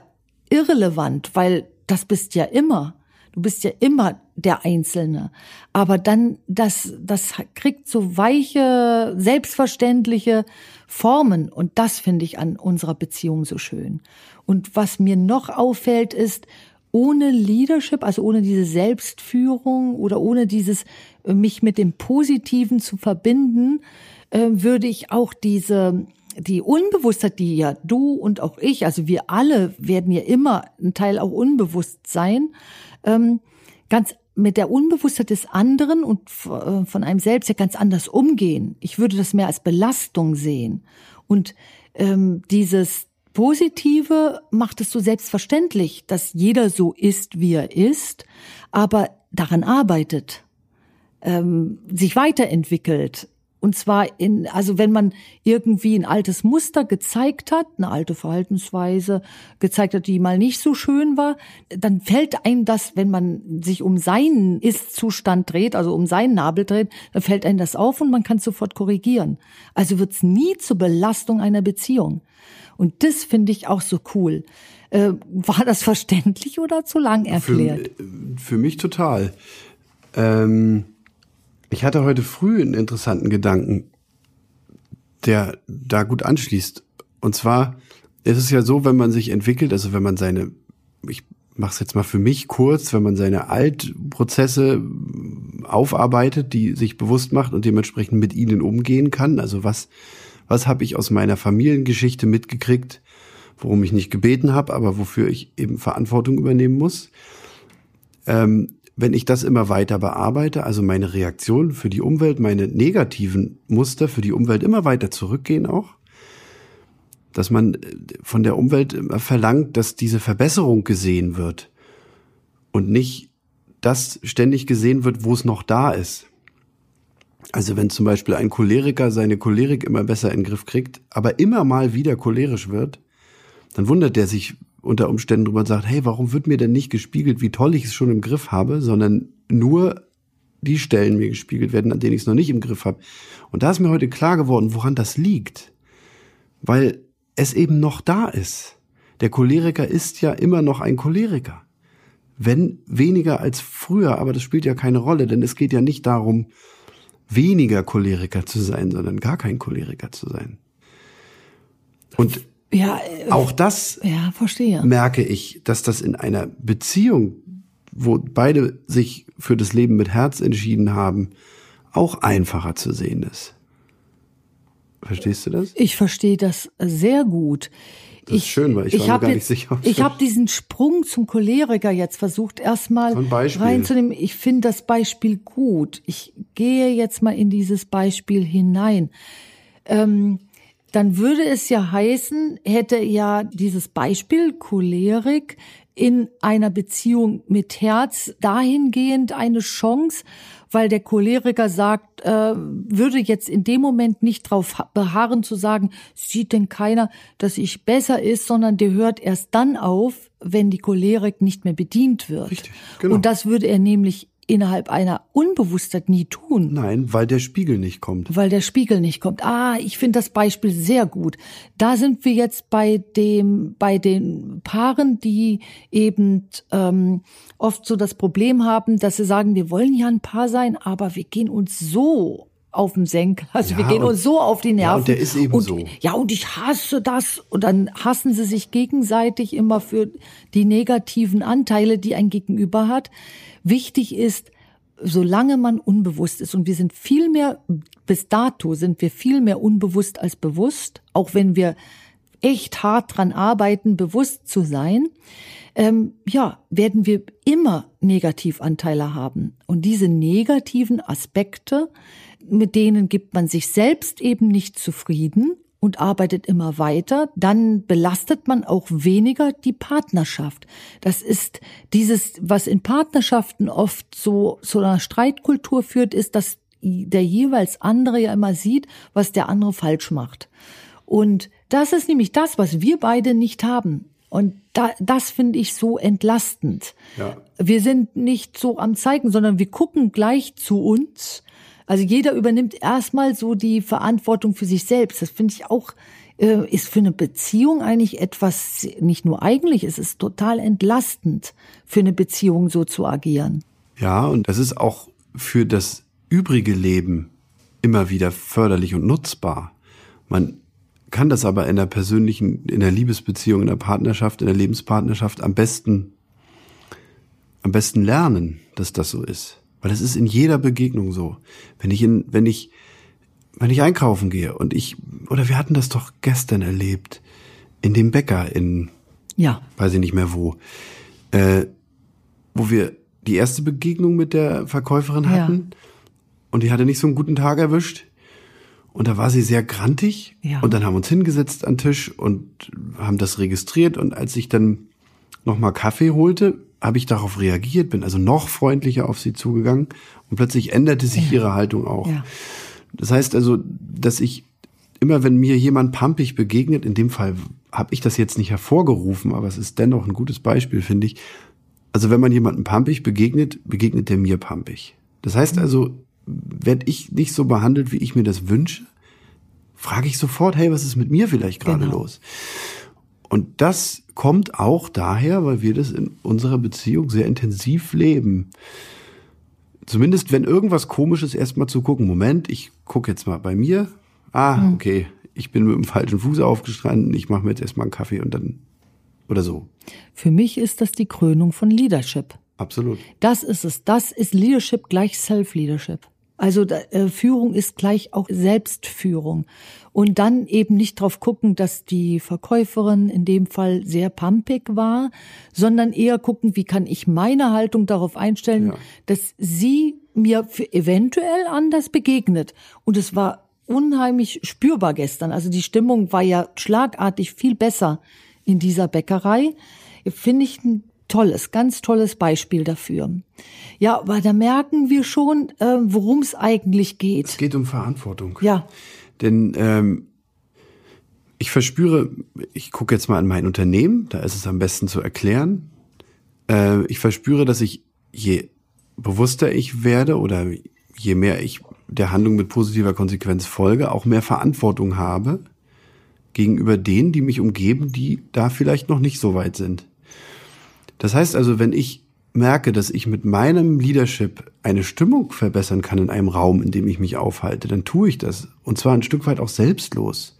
irrelevant, weil das bist ja immer. Du bist ja immer der Einzelne. Aber dann, das, das kriegt so weiche, selbstverständliche Formen. Und das finde ich an unserer Beziehung so schön. Und was mir noch auffällt, ist, ohne Leadership, also ohne diese Selbstführung oder ohne dieses, mich mit dem Positiven zu verbinden, äh, würde ich auch diese, die Unbewusstheit, die ja du und auch ich, also wir alle werden ja immer ein Teil auch unbewusst sein, ähm, ganz mit der Unbewusstheit des anderen und äh, von einem selbst ja ganz anders umgehen. Ich würde das mehr als Belastung sehen. Und ähm, dieses Positive macht es so selbstverständlich, dass jeder so ist, wie er ist, aber daran arbeitet, ähm, sich weiterentwickelt. Und zwar in, also wenn man irgendwie ein altes Muster gezeigt hat, eine alte Verhaltensweise gezeigt hat, die mal nicht so schön war, dann fällt einem das, wenn man sich um seinen Ist-Zustand dreht, also um seinen Nabel dreht, dann fällt einem das auf und man kann sofort korrigieren. Also wird es nie zur Belastung einer Beziehung. Und das finde ich auch so cool. Äh, war das verständlich oder zu lang erklärt? Für, für mich total. Ähm, ich hatte heute früh einen interessanten Gedanken, der da gut anschließt. Und zwar ist es ja so, wenn man sich entwickelt, also wenn man seine, ich mache es jetzt mal für mich kurz, wenn man seine Altprozesse aufarbeitet, die sich bewusst macht und dementsprechend mit ihnen umgehen kann, also was was habe ich aus meiner Familiengeschichte mitgekriegt, worum ich nicht gebeten habe, aber wofür ich eben Verantwortung übernehmen muss. Ähm, wenn ich das immer weiter bearbeite, also meine Reaktion für die Umwelt, meine negativen Muster für die Umwelt immer weiter zurückgehen auch, dass man äh, von der Umwelt verlangt, dass diese Verbesserung gesehen wird und nicht das ständig gesehen wird, wo es noch da ist. Also wenn zum Beispiel ein Choleriker seine Cholerik immer besser in den Griff kriegt, aber immer mal wieder cholerisch wird, dann wundert der sich unter Umständen drüber und sagt, hey, warum wird mir denn nicht gespiegelt, wie toll ich es schon im Griff habe, sondern nur die Stellen mir gespiegelt werden, an denen ich es noch nicht im Griff habe. Und da ist mir heute klar geworden, woran das liegt. Weil es eben noch da ist. Der Choleriker ist ja immer noch ein Choleriker. Wenn weniger als früher, aber das spielt ja keine Rolle, denn es geht ja nicht darum, weniger Choleriker zu sein, sondern gar kein Choleriker zu sein. Und ja, äh, auch das ja, verstehe. merke ich, dass das in einer Beziehung, wo beide sich für das Leben mit Herz entschieden haben, auch einfacher zu sehen ist. Verstehst du das? Ich verstehe das sehr gut. Das ich, ist schön, weil ich, ich war mir gar nicht sicher. Ich habe diesen Sprung zum Choleriker jetzt versucht, erstmal so reinzunehmen. Ich finde das Beispiel gut. Ich gehe jetzt mal in dieses Beispiel hinein. Ähm, dann würde es ja heißen, hätte ja dieses Beispiel Cholerik in einer Beziehung mit Herz dahingehend eine Chance, weil der Choleriker sagt, äh, würde jetzt in dem Moment nicht darauf beharren zu sagen, sieht denn keiner, dass ich besser ist, sondern der hört erst dann auf, wenn die Cholerik nicht mehr bedient wird. Richtig, genau. Und das würde er nämlich innerhalb einer Unbewusstheit nie tun. Nein, weil der Spiegel nicht kommt. Weil der Spiegel nicht kommt. Ah, ich finde das Beispiel sehr gut. Da sind wir jetzt bei dem, bei den Paaren, die eben ähm, oft so das Problem haben, dass sie sagen, wir wollen ja ein Paar sein, aber wir gehen uns so auf den Senkel. [laughs] Also Ja, wir gehen uns so auf die Nerven. Ja, und der ist eben und, so. Ja, und ich hasse das. Und dann hassen sie sich gegenseitig immer für die negativen Anteile, die ein Gegenüber hat. Wichtig ist, solange man unbewusst ist, und wir sind viel mehr, bis dato sind wir viel mehr unbewusst als bewusst, auch wenn wir echt hart dran arbeiten, bewusst zu sein, ähm, ja, werden wir immer Negativanteile haben. Und diese negativen Aspekte, mit denen gibt man sich selbst eben nicht zufrieden und arbeitet immer weiter, dann belastet man auch weniger die Partnerschaft. Das ist dieses, was in Partnerschaften oft so zu einer Streitkultur führt, ist, dass der jeweils andere ja immer sieht, was der andere falsch macht. Und das ist nämlich das, was wir beide nicht haben. Und da, das finde ich so entlastend. Ja. Wir sind nicht so am Zeigen, sondern wir gucken gleich zu uns. Also jeder übernimmt erstmal so die Verantwortung für sich selbst. Das finde ich auch, äh, ist für eine Beziehung eigentlich etwas, nicht nur eigentlich, es ist total entlastend, für eine Beziehung so zu agieren. Ja, und das ist auch für das übrige Leben immer wieder förderlich und nutzbar. Man kann das aber in der persönlichen, in der Liebesbeziehung, in der Partnerschaft, in der Lebenspartnerschaft am besten, am besten lernen, dass das so ist. Weil es ist in jeder Begegnung so. Wenn ich in, wenn ich, wenn ich einkaufen gehe und ich, oder wir hatten das doch gestern erlebt, in dem Bäcker in, Ja, weiß ich nicht mehr wo, äh, wo wir die erste Begegnung mit der Verkäuferin Ja. hatten und die hatte nicht so einen guten Tag erwischt und da war sie sehr grantig Ja. und dann haben wir uns hingesetzt an den Tisch und haben das registriert und als ich dann nochmal Kaffee holte, habe ich darauf reagiert, bin also noch freundlicher auf sie zugegangen und plötzlich änderte sich ihre Haltung auch. Ja. Das heißt also, dass ich immer, wenn mir jemand pampig begegnet, in dem Fall habe ich das jetzt nicht hervorgerufen, aber es ist dennoch ein gutes Beispiel, finde ich. Also wenn man jemandem pampig begegnet, begegnet der mir pampig. Das heißt also, werde ich nicht so behandelt, wie ich mir das wünsche, frage ich sofort, hey, was ist mit mir vielleicht gerade Genau. los? Und das kommt auch daher, weil wir das in unserer Beziehung sehr intensiv leben. Zumindest wenn irgendwas komisches erstmal zu gucken. Moment, ich gucke jetzt mal bei mir. Ah, Hm. okay, ich bin mit dem falschen Fuß aufgestanden. Ich mache mir jetzt erstmal einen Kaffee und dann oder so. für mich ist das die Krönung von Leadership. Absolut. Das ist es. Das ist Leadership gleich Self-Leadership. Also äh, Führung ist gleich auch Selbstführung. Und dann eben nicht drauf gucken, dass die Verkäuferin in dem Fall sehr pumpig war, sondern eher gucken, wie kann ich meine Haltung darauf einstellen, Ja. dass sie mir für eventuell anders begegnet. Und es war unheimlich spürbar gestern. Also die Stimmung war ja schlagartig viel besser in dieser Bäckerei. Finde ich ein tolles, ganz tolles Beispiel dafür. Ja, aber da merken wir schon, äh, worum es eigentlich Es geht. geht um Verantwortung. Ja, Denn ähm, ich verspüre, ich gucke jetzt mal an mein Unternehmen, da ist es am besten zu erklären. Äh, ich verspüre, dass ich je bewusster ich werde oder je mehr ich der Handlung mit positiver Konsequenz folge, auch mehr Verantwortung habe gegenüber denen, die mich umgeben, die da vielleicht noch nicht so weit sind. Das heißt also, wenn ich merke, dass ich mit meinem Leadership eine Stimmung verbessern kann in einem Raum, in dem ich mich aufhalte, dann tue ich das. Und zwar ein Stück weit auch selbstlos.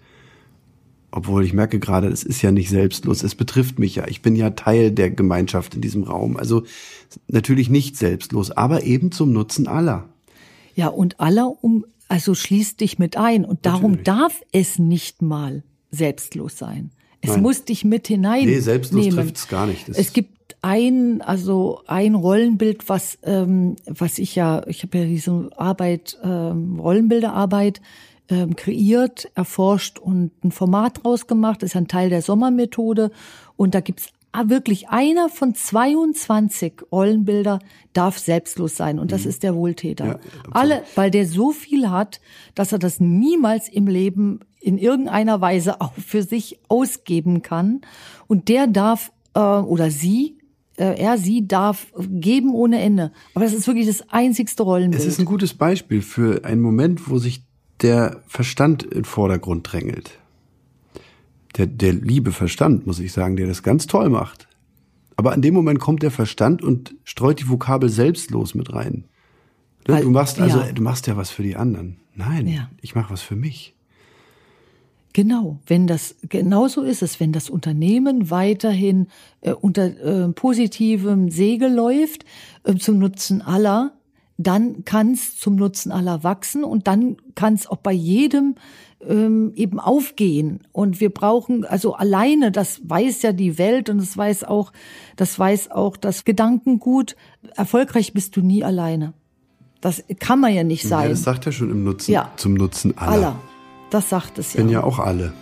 Obwohl ich merke gerade, es ist ja nicht selbstlos, es betrifft mich ja. Ich bin ja Teil der Gemeinschaft in diesem Raum. Also natürlich nicht selbstlos, aber eben zum Nutzen aller. ja, und aller um, also schließt dich mit ein. Und darum Natürlich. darf es nicht mal selbstlos sein. Es Nein. muss dich mit hinein. Nee, selbstlos nehmen. trifft's gar nicht. Das- es gibt ein, also ein Rollenbild, was, ähm, was ich ja, ich habe ja diese Arbeit, ähm, Rollenbilderarbeit ähm, kreiert, erforscht und ein Format draus gemacht. Das ist ein Teil der Sommermethode. Und da gibt's wirklich einer von 22 Rollenbilder darf selbstlos sein und das mhm. ist der Wohltäter. Ja, Alle, weil der so viel hat, dass er das niemals im Leben in irgendeiner Weise auch für sich ausgeben kann und der darf äh, oder sie er, sie darf geben ohne Ende. Aber das ist wirklich das einzigste Rollenbild. Es ist ein gutes Beispiel für einen Moment, wo sich der Verstand in Vordergrund drängelt. Der, der liebe Verstand, muss ich sagen, der das ganz toll macht. Aber in dem Moment kommt der Verstand und streut die Vokabel selbstlos mit rein. Ne, du machst also, ja. du machst ja was für die anderen. Nein, ja. ich mache was für mich. Genau, wenn das genauso ist es, wenn das Unternehmen weiterhin äh, unter äh, positivem Segel läuft äh, zum Nutzen aller, dann kann es zum Nutzen aller wachsen und dann kann es auch bei jedem ähm, eben aufgehen. Und wir brauchen also alleine, das weiß ja die Welt und das weiß auch, das weiß auch das Gedankengut. Erfolgreich bist du nie alleine. Das kann man ja nicht sein. Ja, das sagt er schon im Nutzen, ja. zum Nutzen aller. aller. Das sagt es ja. Bin ja auch alle.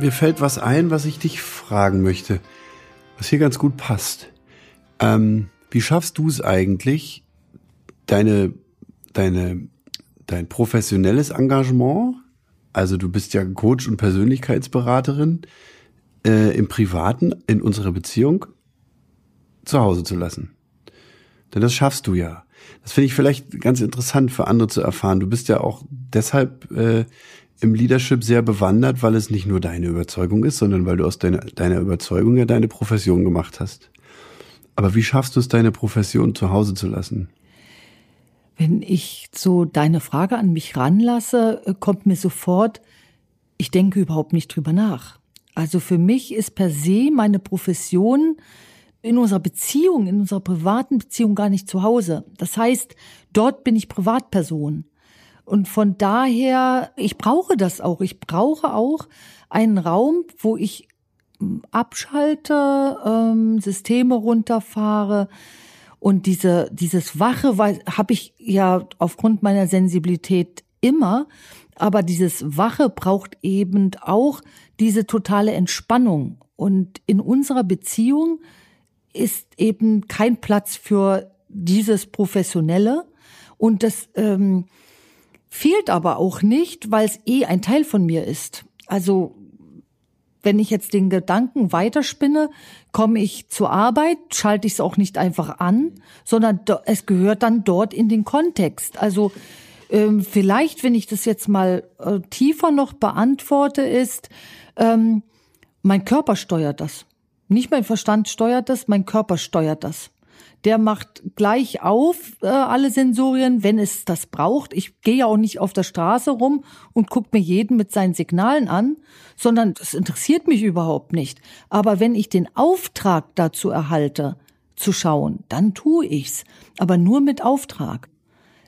Mir fällt was ein, was ich dich fragen möchte, was hier ganz gut passt. Ähm, wie schaffst du es eigentlich, deine, deine, dein professionelles Engagement, also du bist ja Coach und Persönlichkeitsberaterin, äh, im Privaten, in unserer Beziehung zu Hause zu lassen. Denn das schaffst du ja. Das finde ich vielleicht ganz interessant für andere zu erfahren. Du bist ja auch deshalb äh, im Leadership sehr bewandert, weil es nicht nur deine Überzeugung ist, sondern weil du aus deiner, deiner Überzeugung ja deine Profession gemacht hast. Aber wie schaffst du es, deine Profession zu Hause zu lassen? Wenn ich so deine Frage an mich ranlasse, äh, kommt mir sofort, ich denke überhaupt nicht drüber nach. Also für mich ist per se meine Profession in unserer Beziehung, in unserer privaten Beziehung gar nicht zu Hause. Das heißt, dort bin ich Privatperson. Und von daher, ich brauche das auch. Ich brauche auch einen Raum, wo ich hm, abschalte, ähm, Systeme runterfahre. Und diese, dieses Wache habe ich ja aufgrund meiner Sensibilität immer. Aber dieses Wache braucht eben auch diese totale Entspannung. Und in unserer Beziehung ist eben kein Platz für dieses Professionelle. Und das ähm, fehlt aber auch nicht, weil es eh ein Teil von mir ist. Also wenn ich jetzt den Gedanken weiterspinne, komme ich zur Arbeit, schalte ich es auch nicht einfach an, sondern es gehört dann dort in den Kontext. Also ähm, vielleicht, wenn ich das jetzt mal äh, tiefer noch beantworte, ist, ähm, mein Körper steuert das. Nicht mein Verstand steuert das, mein Körper steuert das. Der macht gleich auf äh, alle Sensorien, wenn es das braucht. Ich gehe ja auch nicht auf der Straße rum und gucke mir jeden mit seinen Signalen an, sondern das interessiert mich überhaupt nicht. Aber wenn ich den Auftrag dazu erhalte, zu schauen, dann tue ich's, aber nur mit Auftrag.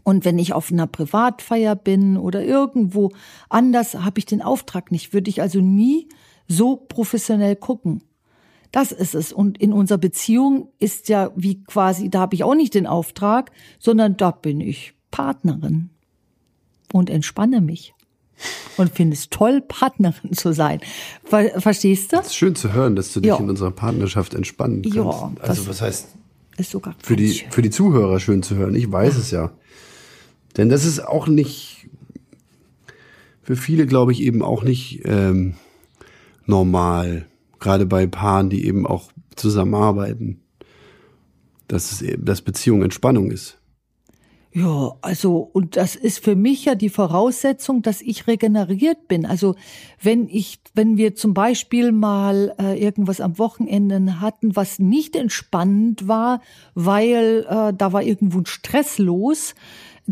Und wenn ich auf einer Privatfeier bin oder irgendwo anders, habe ich den Auftrag nicht, würde ich also nie so professionell gucken. Das ist es. Und in unserer Beziehung ist ja wie quasi, da habe ich auch nicht den Auftrag, sondern da bin ich Partnerin und entspanne mich und finde es toll, Partnerin zu sein. Ver verstehst du? Es ist schön zu hören, dass du dich ja. in unserer Partnerschaft entspannen kannst. Ja, also was heißt ist sogar für die schön. für die Zuhörer schön zu hören. Ich weiß ja. es ja. Denn das ist auch nicht, für viele glaube ich eben auch nicht ähm, normal, gerade bei Paaren, die eben auch zusammenarbeiten, dass es eben, dass Beziehung Entspannung ist. Ja, also, und das ist für mich ja die Voraussetzung, dass ich regeneriert bin. Also, wenn ich, wenn wir zum Beispiel mal äh, irgendwas am Wochenende hatten, was nicht entspannend war, weil äh, da war irgendwo ein Stress los,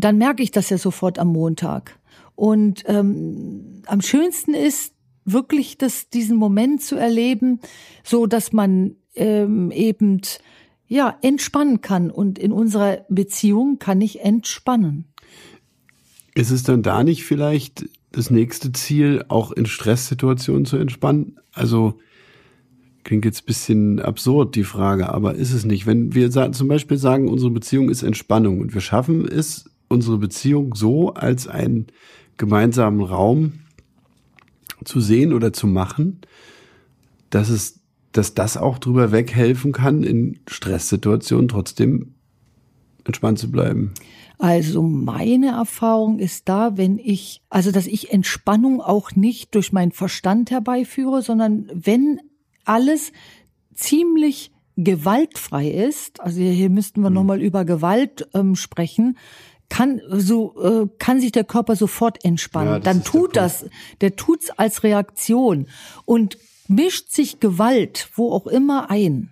dann merke ich das ja sofort am Montag. Und ähm, am schönsten ist wirklich, das, diesen Moment zu erleben, so dass man ähm, eben ja entspannen kann. Und in unserer Beziehung kann ich entspannen. Ist es dann da nicht vielleicht das nächste Ziel, auch in Stresssituationen zu entspannen? Also Klingt jetzt bisschen absurd, die Frage, aber ist es nicht. Wenn wir zum Beispiel sagen, unsere Beziehung ist Entspannung und wir schaffen es, unsere Beziehung so als einen gemeinsamen Raum zu sehen oder zu machen, dass es, dass das auch drüber weghelfen kann, in Stresssituationen trotzdem entspannt zu bleiben. Also meine Erfahrung ist da, wenn ich, also dass ich Entspannung auch nicht durch meinen Verstand herbeiführe, sondern wenn alles ziemlich gewaltfrei ist, also hier müssten wir mhm. nochmal über Gewalt ähm, sprechen, kann so äh, kann sich der Körper sofort entspannen. Ja, Dann tut der das, der tut's als Reaktion und mischt sich Gewalt wo auch immer ein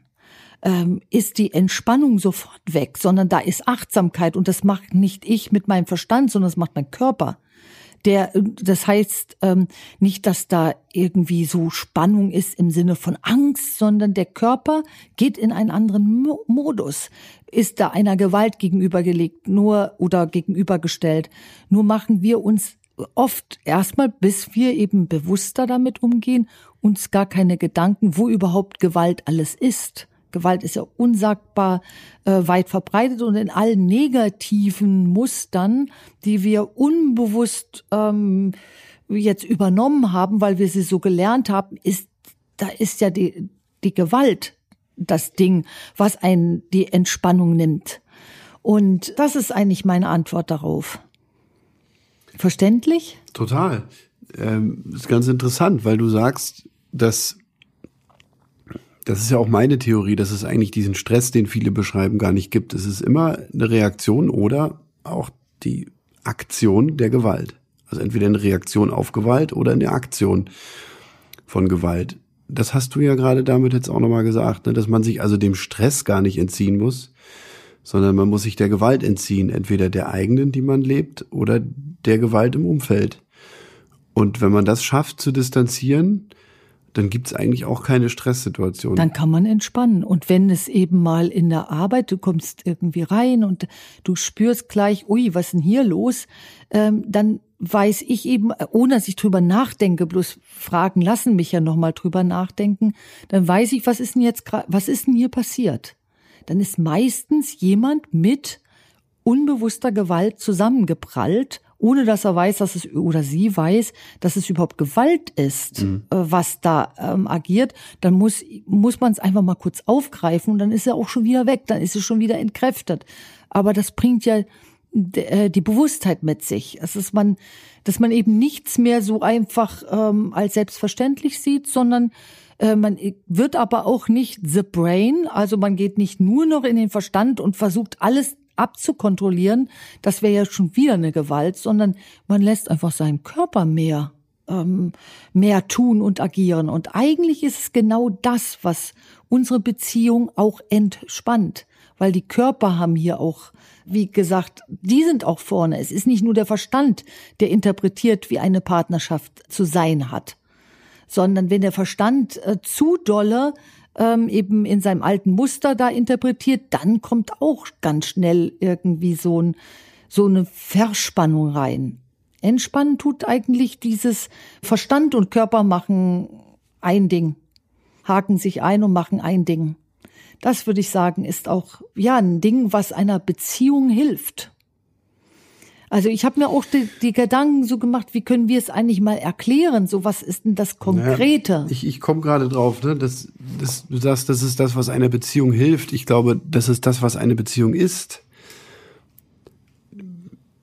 ähm, ist die Entspannung sofort weg, sondern da ist Achtsamkeit und das macht nicht ich mit meinem Verstand, sondern das macht mein Körper. Der, das heißt ähm, nicht, dass da irgendwie so Spannung ist im Sinne von Angst, sondern der Körper geht in einen anderen Mo Modus. Ist da einer Gewalt gegenübergelegt, nur oder gegenübergestellt. Nur machen wir uns oft erstmal, bis wir eben bewusster damit umgehen, uns gar keine Gedanken, wo überhaupt Gewalt alles ist. Gewalt ist ja unsagbar äh, weit verbreitet und in allen negativen Mustern, die wir unbewusst ähm, jetzt übernommen haben, weil wir sie so gelernt haben, ist da ist ja die die Gewalt das Ding, was einen die Entspannung nimmt. Und das ist eigentlich meine Antwort darauf. Verständlich? Total. Ähm, ist ganz interessant, weil du sagst, dass das ist ja auch meine Theorie, dass es eigentlich diesen Stress, den viele beschreiben, gar nicht gibt. Es ist immer eine Reaktion oder auch die Aktion der Gewalt. Also entweder eine Reaktion auf Gewalt oder eine Aktion von Gewalt. Das hast du ja gerade damit jetzt auch nochmal gesagt, ne? dass man sich also dem Stress gar nicht entziehen muss, sondern man muss sich der Gewalt entziehen, entweder der eigenen, die man lebt, oder der Gewalt im Umfeld. Und wenn man das schafft zu distanzieren, dann gibt's eigentlich auch keine Stresssituation. Dann kann man entspannen. Und wenn es eben mal in der Arbeit, du kommst irgendwie rein und du spürst gleich, ui, was ist denn hier los? Ähm, dann weiß ich eben, ohne dass ich drüber nachdenke, bloß Fragen lassen mich ja nochmal drüber nachdenken, dann weiß ich, was ist denn jetzt was ist denn hier passiert? Dann ist meistens jemand mit unbewusster Gewalt zusammengeprallt ohne dass er weiß, dass es oder sie weiß, dass es überhaupt Gewalt ist, mhm. äh, was da ähm, agiert, dann muss muss man es einfach mal kurz aufgreifen und dann ist er auch schon wieder weg, dann ist es schon wieder entkräftet. Aber das bringt ja äh, die Bewusstheit mit sich. Es ist man, dass man eben nichts mehr so einfach ähm, als selbstverständlich sieht, sondern äh, man wird aber auch nicht the brain, also man geht nicht nur noch in den Verstand und versucht alles abzukontrollieren, das wäre ja schon wieder eine Gewalt, sondern man lässt einfach seinen Körper mehr ähm, mehr tun und agieren. Und eigentlich ist es genau das, was unsere Beziehung auch entspannt, weil die Körper haben hier auch, wie gesagt, die sind auch vorne. Es ist nicht nur der Verstand, der interpretiert, wie eine Partnerschaft zu sein hat, sondern wenn der Verstand äh, zu dolle ähm, eben in seinem alten Muster da interpretiert, dann kommt auch ganz schnell irgendwie so, ein, so eine Verspannung rein. Entspannen tut eigentlich dieses Verstand und Körper machen ein Ding, haken sich ein und machen ein Ding. Das würde ich sagen, ist auch ja ein Ding, was einer Beziehung hilft. Also ich habe mir auch die, die, Gedanken so gemacht, wie können wir es eigentlich mal erklären? So was ist denn das Konkrete? Naja, ich ich komme gerade drauf, ne? Das, das, du sagst, das ist das, was einer Beziehung hilft. Ich glaube, das ist das, was eine Beziehung ist.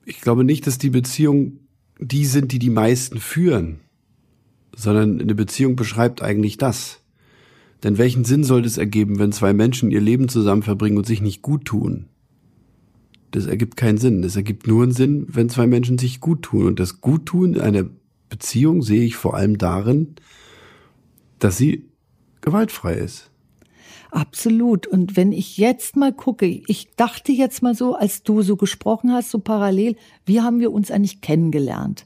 Ich glaube nicht, dass die Beziehung die sind, die die meisten führen, sondern eine Beziehung beschreibt eigentlich das. Denn welchen Sinn soll es ergeben, wenn zwei Menschen ihr Leben zusammen verbringen und sich nicht gut tun? Das ergibt keinen Sinn. Das ergibt nur einen Sinn, wenn zwei Menschen sich gut tun. Und das Guttun einer Beziehung sehe ich vor allem darin, dass sie gewaltfrei ist. Absolut. Und wenn ich jetzt mal gucke, ich dachte jetzt mal so, als du so gesprochen hast, so parallel, wie haben wir uns eigentlich kennengelernt?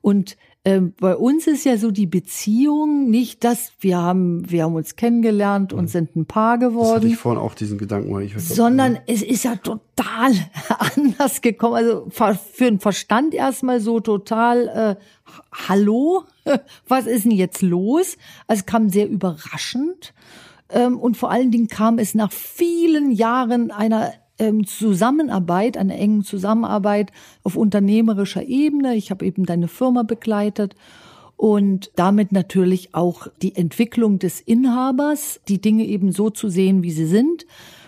Und ähm, bei uns ist ja so die Beziehung nicht, dass wir haben, wir haben uns kennengelernt und sind ein Paar Das hatte geworden, ich vorhin auch diesen Gedanken, weil ich weiß, sondern es ist ja total [laughs] anders gekommen. Also für den Verstand erstmal so total, äh, hallo, [laughs] was ist denn jetzt los? Also es kam sehr überraschend. Ähm, und vor allen Dingen kam es nach vielen Jahren einer ähm, Zusammenarbeit, einer engen Zusammenarbeit auf unternehmerischer Ebene. Ich habe eben deine Firma begleitet und damit natürlich auch die Entwicklung des Inhabers, die Dinge eben so zu sehen, wie sie sind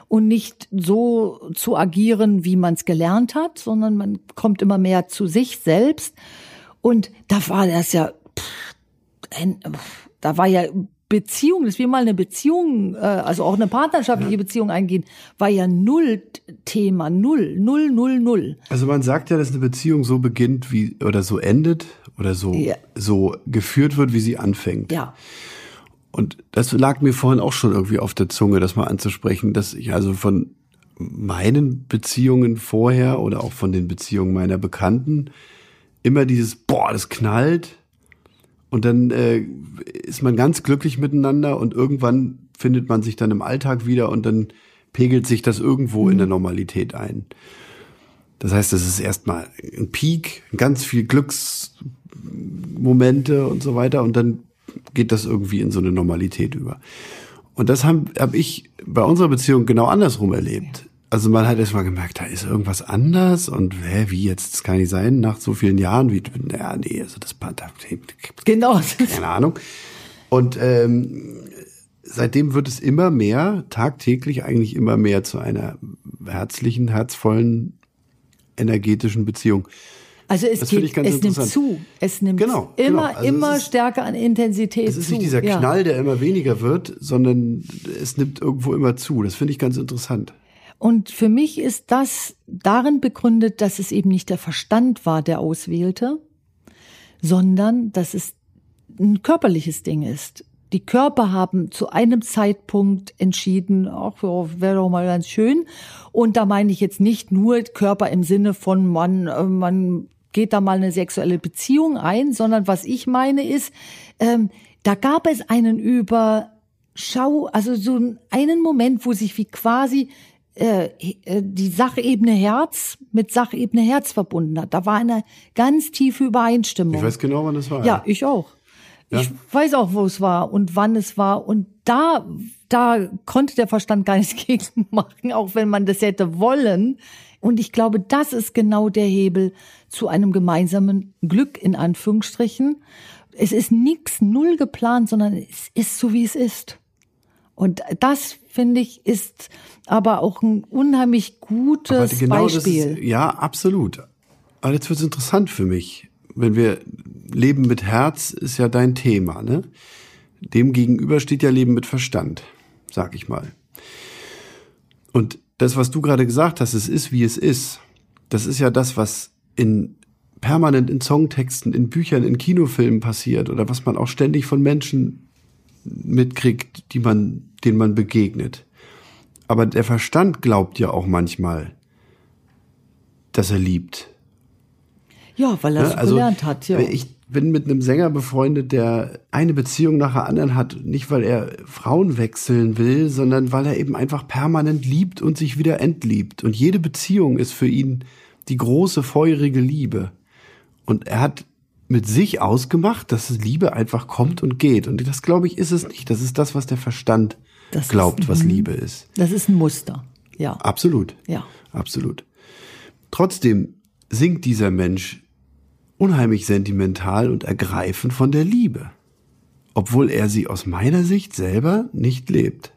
und nicht so zu agieren, wie man es gelernt hat, sondern man kommt immer mehr zu sich selbst. Und da war das ja, pff, da war ja Beziehung, dass wir mal eine Beziehung, äh, also auch eine partnerschaftliche Beziehung eingehen, war ja null Thema, null, null, null, null. Also man sagt ja, dass eine Beziehung so beginnt wie oder so endet oder so Ja. so geführt wird, wie sie anfängt. Ja, Und das lag mir vorhin auch schon irgendwie auf der Zunge, das mal anzusprechen, dass ich also von meinen Beziehungen vorher oder auch von den Beziehungen meiner Bekannten immer dieses boah, das knallt und dann äh, ist man ganz glücklich miteinander und irgendwann findet man sich dann im Alltag wieder und dann pegelt sich das irgendwo in der Normalität ein. Das heißt, es ist erstmal ein Peak, ganz viel Glücksmomente und so weiter und dann geht das irgendwie in so eine Normalität über. Und das habe hab ich bei unserer Beziehung genau andersrum erlebt. Also man hat erst mal gemerkt, da ist irgendwas anders und hä, wie jetzt, das kann nicht sein, nach so vielen Jahren, wie, naja, nee, also das, da, genau. keine Ahnung. Und ähm, seitdem wird es immer mehr, tagtäglich eigentlich immer mehr zu einer herzlichen, herzvollen, energetischen Beziehung. Also es Das geht, es nimmt zu. Es nimmt Genau, immer, genau. Also immer ist- stärker an Intensität Es ist zu. nicht dieser ja. Knall, der immer weniger wird, sondern es nimmt irgendwo immer zu. Das finde ich ganz interessant. Und für mich ist das darin begründet, dass es eben nicht der Verstand war, der auswählte, sondern dass es ein körperliches Ding ist. Die Körper haben zu einem Zeitpunkt entschieden, ach, wäre doch mal ganz schön. Und da meine ich jetzt nicht nur Körper im Sinne von man, äh, man geht da mal eine sexuelle Beziehung ein, sondern was ich meine ist, ähm, da gab es einen Überschau, also so einen Moment, wo sich wie quasi äh, äh, die Sachebene Herz mit Sachebene Herz verbunden hat. Da war eine ganz tiefe Übereinstimmung. Ich weiß genau, wann das war. Ja, ich auch. Ja. Ich weiß auch, wo es war und wann es war. Und da, da konnte der Verstand gar nichts [laughs] gegen machen, auch wenn man das hätte wollen. Und ich glaube, das ist genau der Hebel zu einem gemeinsamen Glück, in Anführungsstrichen. Es ist nichts null geplant, sondern es ist so, wie es ist. Und das, finde ich, ist aber auch ein unheimlich gutes genau Beispiel. ist, ja, absolut. Aber jetzt wird es interessant für mich. Wenn wir Leben mit Herz ist ja dein Thema, ne? Dem gegenüber steht ja Leben mit Verstand, sag ich mal. Und das, was du gerade gesagt hast, es ist, wie es ist, das ist ja das, was in permanent in Songtexten, in Büchern, in Kinofilmen passiert oder was man auch ständig von Menschen mitkriegt, die man, denen man begegnet. Aber der Verstand glaubt ja auch manchmal, dass er liebt. Ja, weil er Ne? es gelernt hat. Ja. Ich bin mit einem Sänger befreundet, der eine Beziehung nach der anderen hat, nicht weil er Frauen wechseln will, sondern weil er eben einfach permanent liebt und sich wieder entliebt. Und jede Beziehung ist für ihn die große, feurige Liebe. Und er hat mit sich ausgemacht, dass Liebe einfach kommt und geht. Und das, glaube ich, ist es nicht. Das ist das, was der Verstand Das ist- glaubt, was mhm. Liebe ist. Das ist ein Muster. Ja. Absolut. Ja. Absolut. Trotzdem singt dieser Mensch unheimlich sentimental und ergreifend von der Liebe, obwohl er sie aus meiner Sicht selber nicht lebt.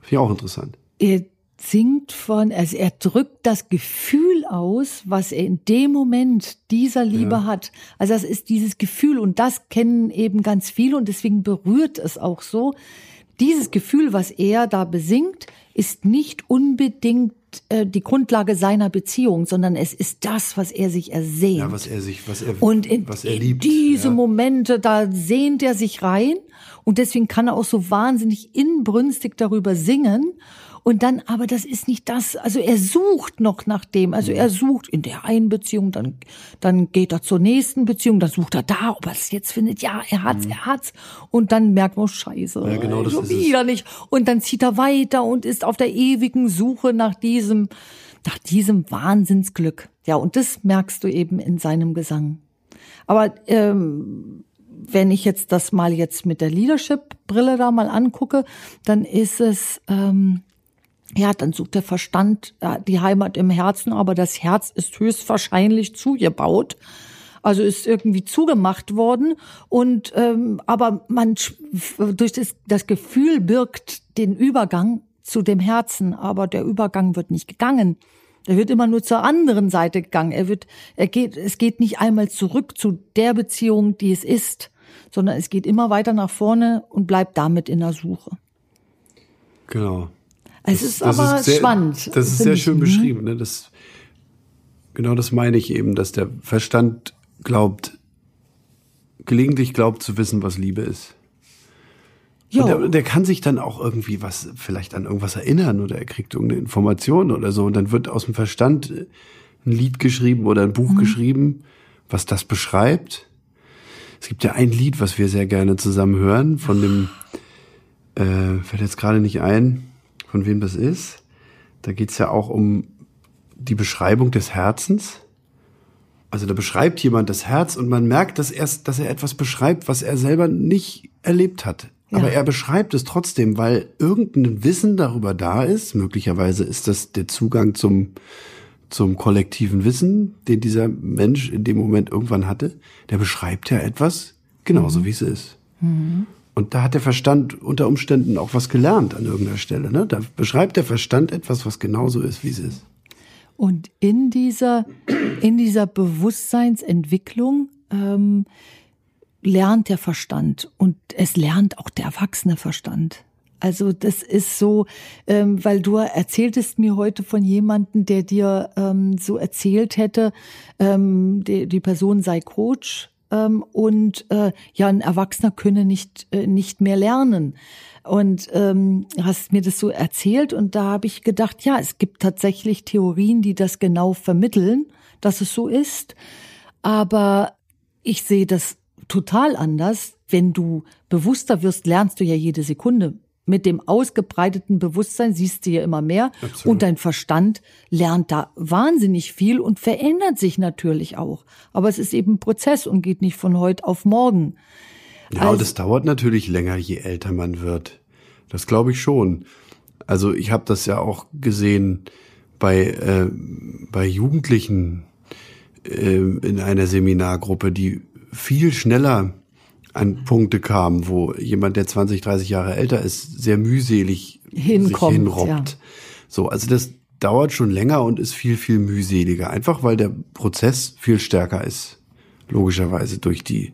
Finde ich auch interessant. Er singt von, also er drückt das Gefühl aus, was er in dem Moment dieser Liebe hat. Also das ist dieses Gefühl und das kennen eben ganz viele und deswegen berührt es auch so. Dieses Gefühl, was er da besingt, ist nicht unbedingt äh, die Grundlage seiner Beziehung, sondern es ist das, was er sich ersehnt. Ja, was er sich, was er, Und in, was er in liebt. diese ja. Momente, da sehnt er sich rein und deswegen kann er auch so wahnsinnig inbrünstig darüber singen. Und dann, aber das ist nicht das. Also er sucht noch nach dem. Also er sucht in der einen Beziehung, dann, dann geht er zur nächsten Beziehung, dann sucht er da, ob er es jetzt findet. Ja, er hat's, er hat's. Und dann merkt man, oh, Scheiße, Ja, genau, das schon ist es. wieder nicht. Und dann zieht er weiter und ist auf der ewigen Suche nach diesem, nach diesem Wahnsinnsglück. Ja, und das merkst du eben in seinem Gesang. Aber ähm, wenn ich jetzt das mal jetzt mit der Leadership-Brille da mal angucke, dann ist es, ähm, ja, dann sucht der Verstand äh, die Heimat im Herzen, aber das Herz ist höchstwahrscheinlich zugebaut. Also ist irgendwie zugemacht worden und ähm, aber man durch das, das Gefühl birgt den Übergang zu dem Herzen, aber der Übergang wird nicht gegangen. Er wird immer nur zur anderen Seite gegangen. Er wird, er geht, es geht nicht einmal zurück zu der Beziehung, die es ist, sondern es geht immer weiter nach vorne und bleibt damit in der Suche. Genau. Es ist aber sehr, spannend. Das ist sehr ich. schön Mhm. beschrieben. Ne? Das, genau das meine ich eben, dass der Verstand glaubt, gelegentlich glaubt zu wissen, was Liebe ist. Der, der kann sich dann auch irgendwie was, vielleicht an irgendwas erinnern oder er kriegt irgendeine Information oder so. Und dann wird aus dem Verstand ein Lied geschrieben oder ein Buch Mhm. geschrieben, was das beschreibt. Es gibt ja ein Lied, was wir sehr gerne zusammen hören, von dem, äh, fällt jetzt gerade nicht ein, von wem das ist. Da geht's ja auch um die Beschreibung des Herzens. Also da beschreibt jemand das Herz und man merkt, dass er, dass er etwas beschreibt, was er selber nicht erlebt hat. Ja. Aber er beschreibt es trotzdem, weil irgendein Wissen darüber da ist. Möglicherweise ist das der Zugang zum, zum kollektiven Wissen, den dieser Mensch in dem Moment irgendwann hatte. Der beschreibt ja etwas genauso, wie es ist. Und da hat der Verstand unter Umständen auch was gelernt an irgendeiner Stelle. Ne? Da beschreibt der Verstand etwas, was genauso ist, wie es ist. Und in dieser, in dieser Bewusstseinsentwicklung ähm, lernt der Verstand und es lernt auch der erwachsene Verstand. Also das ist so, ähm, weil du erzähltest mir heute von jemandem, der dir ähm, so erzählt hätte, ähm, die, die Person sei Coach ähm, und äh, ja, ein Erwachsener könne nicht äh, nicht mehr lernen. Und ähm, hast mir das so erzählt und da habe ich gedacht, ja, es gibt tatsächlich Theorien, die das genau vermitteln, dass es so ist. Aber ich sehe das total anders. Wenn du bewusster wirst, lernst du ja jede Sekunde. Mit dem ausgebreiteten Bewusstsein siehst du ja immer mehr Absolut. und dein Verstand lernt da wahnsinnig viel und verändert sich natürlich auch. Aber es ist eben ein Prozess und geht nicht von heute auf morgen. Ja, Also- und das dauert natürlich länger, je älter man wird. Das glaube ich schon. Also ich habe das ja auch gesehen bei, äh, bei Jugendlichen äh, in einer Seminargruppe, die viel schneller an Punkte kamen, wo jemand, der 20, 30 Jahre älter ist, sehr mühselig Hinkommt, sich hinrobbt. ja. So, also das dauert schon länger und ist viel, viel mühseliger. Einfach weil der Prozess viel stärker ist. Logischerweise durch die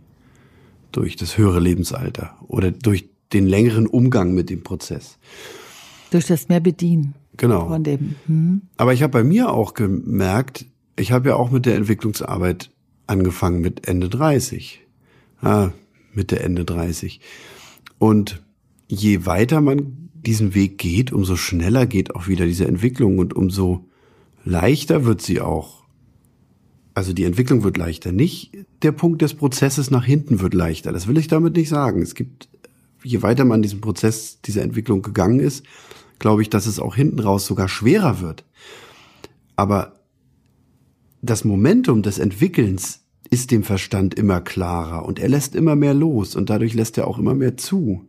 durch das höhere Lebensalter oder durch den längeren Umgang mit dem Prozess. Durch das mehr Bedienen Genau. von dem. Hm. Aber ich habe bei mir auch gemerkt, ich habe ja auch mit der Entwicklungsarbeit angefangen mit Ende 30. Ah, Mitte, Ende 30. Und je weiter man diesen Weg geht, umso schneller geht auch wieder diese Entwicklung und umso leichter wird sie auch. Also die Entwicklung wird leichter. Nicht der Punkt des Prozesses nach hinten wird leichter. Das will ich damit nicht sagen. Es gibt, je weiter man diesen Prozess, diese Entwicklung gegangen ist, glaube ich, dass es auch hinten raus sogar schwerer wird. Aber das Momentum des Entwickelns ist dem Verstand immer klarer und er lässt immer mehr los und dadurch lässt er auch immer mehr zu.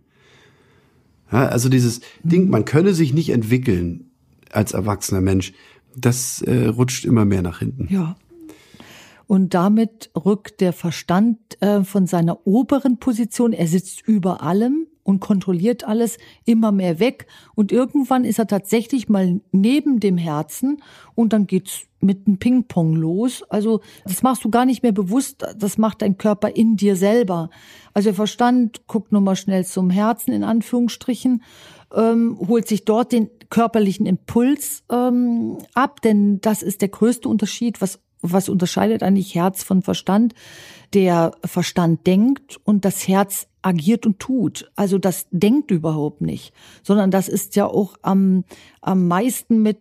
Ja, also dieses Ding, man könne sich nicht entwickeln als erwachsener Mensch, das äh, rutscht immer mehr nach hinten. Ja. Und damit rückt der Verstand äh, von seiner oberen Position, er sitzt über allem und kontrolliert alles immer mehr weg. Und irgendwann ist er tatsächlich mal neben dem Herzen und dann geht's mit einem Ping-Pong los. Also das machst du gar nicht mehr bewusst, das macht dein Körper in dir selber. Also der Verstand guckt nur mal schnell zum Herzen in Anführungsstrichen, ähm, holt sich dort den körperlichen Impuls ähm, ab, denn das ist der größte Unterschied, was was unterscheidet eigentlich Herz von Verstand? Der Verstand denkt und das Herz agiert und tut. Also das denkt überhaupt nicht, sondern das ist ja auch am, am meisten mit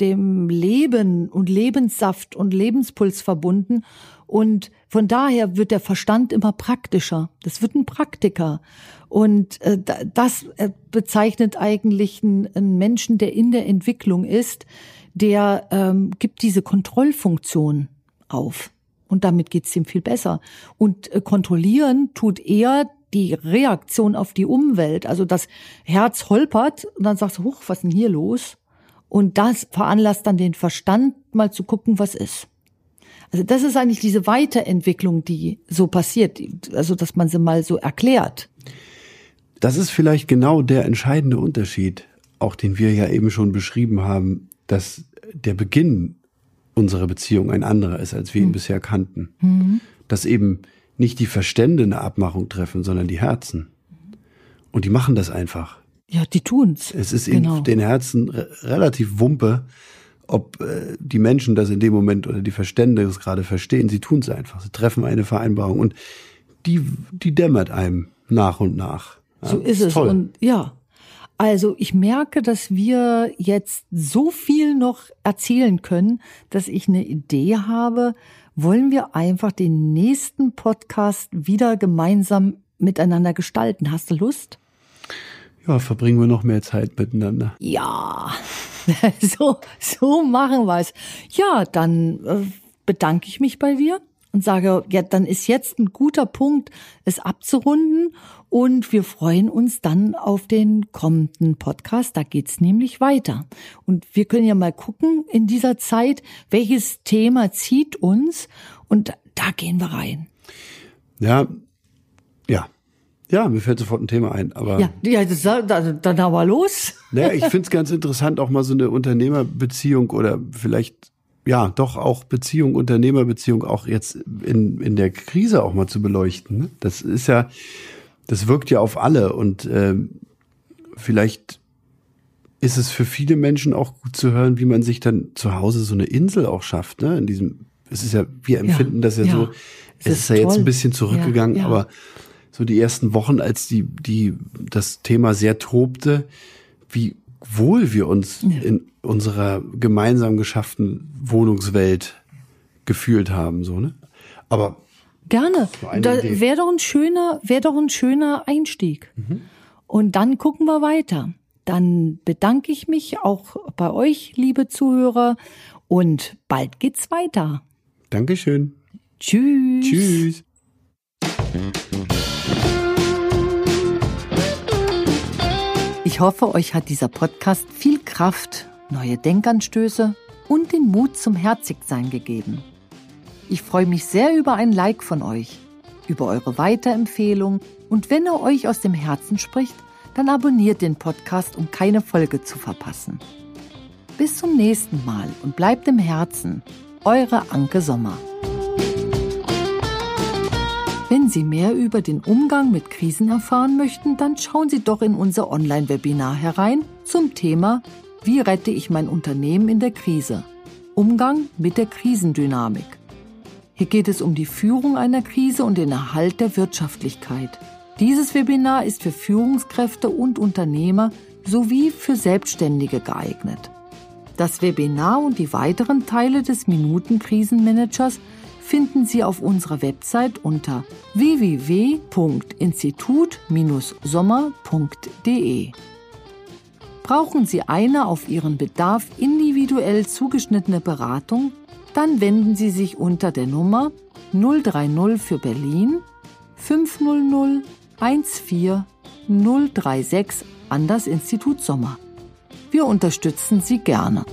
dem Leben und Lebenssaft und Lebenspuls verbunden. Und von daher wird der Verstand immer praktischer. Das wird ein Praktiker. Und äh, das äh, bezeichnet eigentlich einen, einen Menschen, der in der Entwicklung ist, der ähm, gibt diese Kontrollfunktion auf. Und damit geht's ihm viel besser. Und äh, kontrollieren tut er die Reaktion auf die Umwelt. Also das Herz holpert und dann sagst du, huch, was ist denn hier los? Und das veranlasst dann den Verstand mal zu gucken, was ist. Also das ist eigentlich diese Weiterentwicklung, die so passiert, also dass man sie mal so erklärt. Das ist vielleicht genau der entscheidende Unterschied, auch den wir ja eben schon beschrieben haben, dass der Beginn unserer Beziehung ein anderer ist, als wir ihn hm. bisher kannten. Mhm. Dass eben nicht die Verstände eine Abmachung treffen, sondern die Herzen. Und die machen das einfach. Ja, die tun's. Es ist genau. in den Herzen relativ wumpe, ob äh, die Menschen das in dem Moment oder die Verstände es gerade verstehen. Sie tun's einfach. Sie treffen eine Vereinbarung und die, die dämmert einem nach und nach. Ja, so ist, ist es. Toll. Und ja, also ich merke, dass wir jetzt so viel noch erzählen können, dass ich eine Idee habe. Wollen wir einfach den nächsten Podcast wieder gemeinsam miteinander gestalten? Hast du Lust? Ja, verbringen wir noch mehr Zeit miteinander. Ja, [laughs] so, so machen wir es. Ja, dann äh, bedanke ich mich bei dir und sage, ja, dann ist jetzt ein guter Punkt, es abzurunden. Und wir freuen uns dann auf den kommenden Podcast. Da geht's nämlich weiter. Und wir können ja mal gucken in dieser Zeit, welches Thema zieht uns. Und da gehen wir rein. Ja, ja. Ja, mir fällt sofort ein Thema ein. Aber ja, ja das, dann aber los. Naja, ich finde es ganz interessant, auch mal so eine Unternehmerbeziehung oder vielleicht ja, doch auch Beziehung, Unternehmerbeziehung auch jetzt in, in der Krise auch mal zu beleuchten. Ne? Das ist ja, das wirkt ja auf alle und äh, vielleicht ist es für viele Menschen auch gut zu hören, wie man sich dann zu Hause so eine Insel auch schafft. Ne? In diesem, es ist ja, wir empfinden ja, das ja, ja, so, es ist, ist ja jetzt ein bisschen zurückgegangen, ja, aber so die ersten Wochen, als die, die, das Thema sehr tobte, wie wohl wir uns in unserer gemeinsam geschafften Wohnungswelt gefühlt haben, so, ne? Aber. Gerne. Wäre doch ein schöner, wäre doch ein schöner Einstieg. Mhm. Und dann gucken wir weiter. Dann bedanke ich mich auch bei euch, liebe Zuhörer, und bald geht's weiter. Dankeschön. Tschüss. Tschüss. Ich hoffe, euch hat dieser Podcast viel Kraft neue Denkanstöße und den Mut zum Herzigsein gegeben. Ich freue mich sehr über ein Like von euch, über eure Weiterempfehlung und wenn er euch aus dem Herzen spricht, dann abonniert den Podcast, um keine Folge zu verpassen. Bis zum nächsten Mal und bleibt im Herzen. Eure Anke Sommer. Wenn Sie mehr über den Umgang mit Krisen erfahren möchten, dann schauen Sie doch in unser Online-Webinar herein zum Thema wie rette ich mein Unternehmen in der Krise? Umgang mit der Krisendynamik. Hier geht es um die Führung einer Krise und den Erhalt der Wirtschaftlichkeit. Dieses Webinar ist für Führungskräfte und Unternehmer sowie für Selbstständige geeignet. Das Webinar und die weiteren Teile des Minuten-Krisenmanagers finden Sie auf unserer Website unter www.institut-sommer.de. Brauchen Sie eine auf Ihren Bedarf individuell zugeschnittene Beratung? Dann wenden Sie sich unter der Nummer 030 für Berlin 500 14 036 an das Institut Sommer. Wir unterstützen Sie gerne.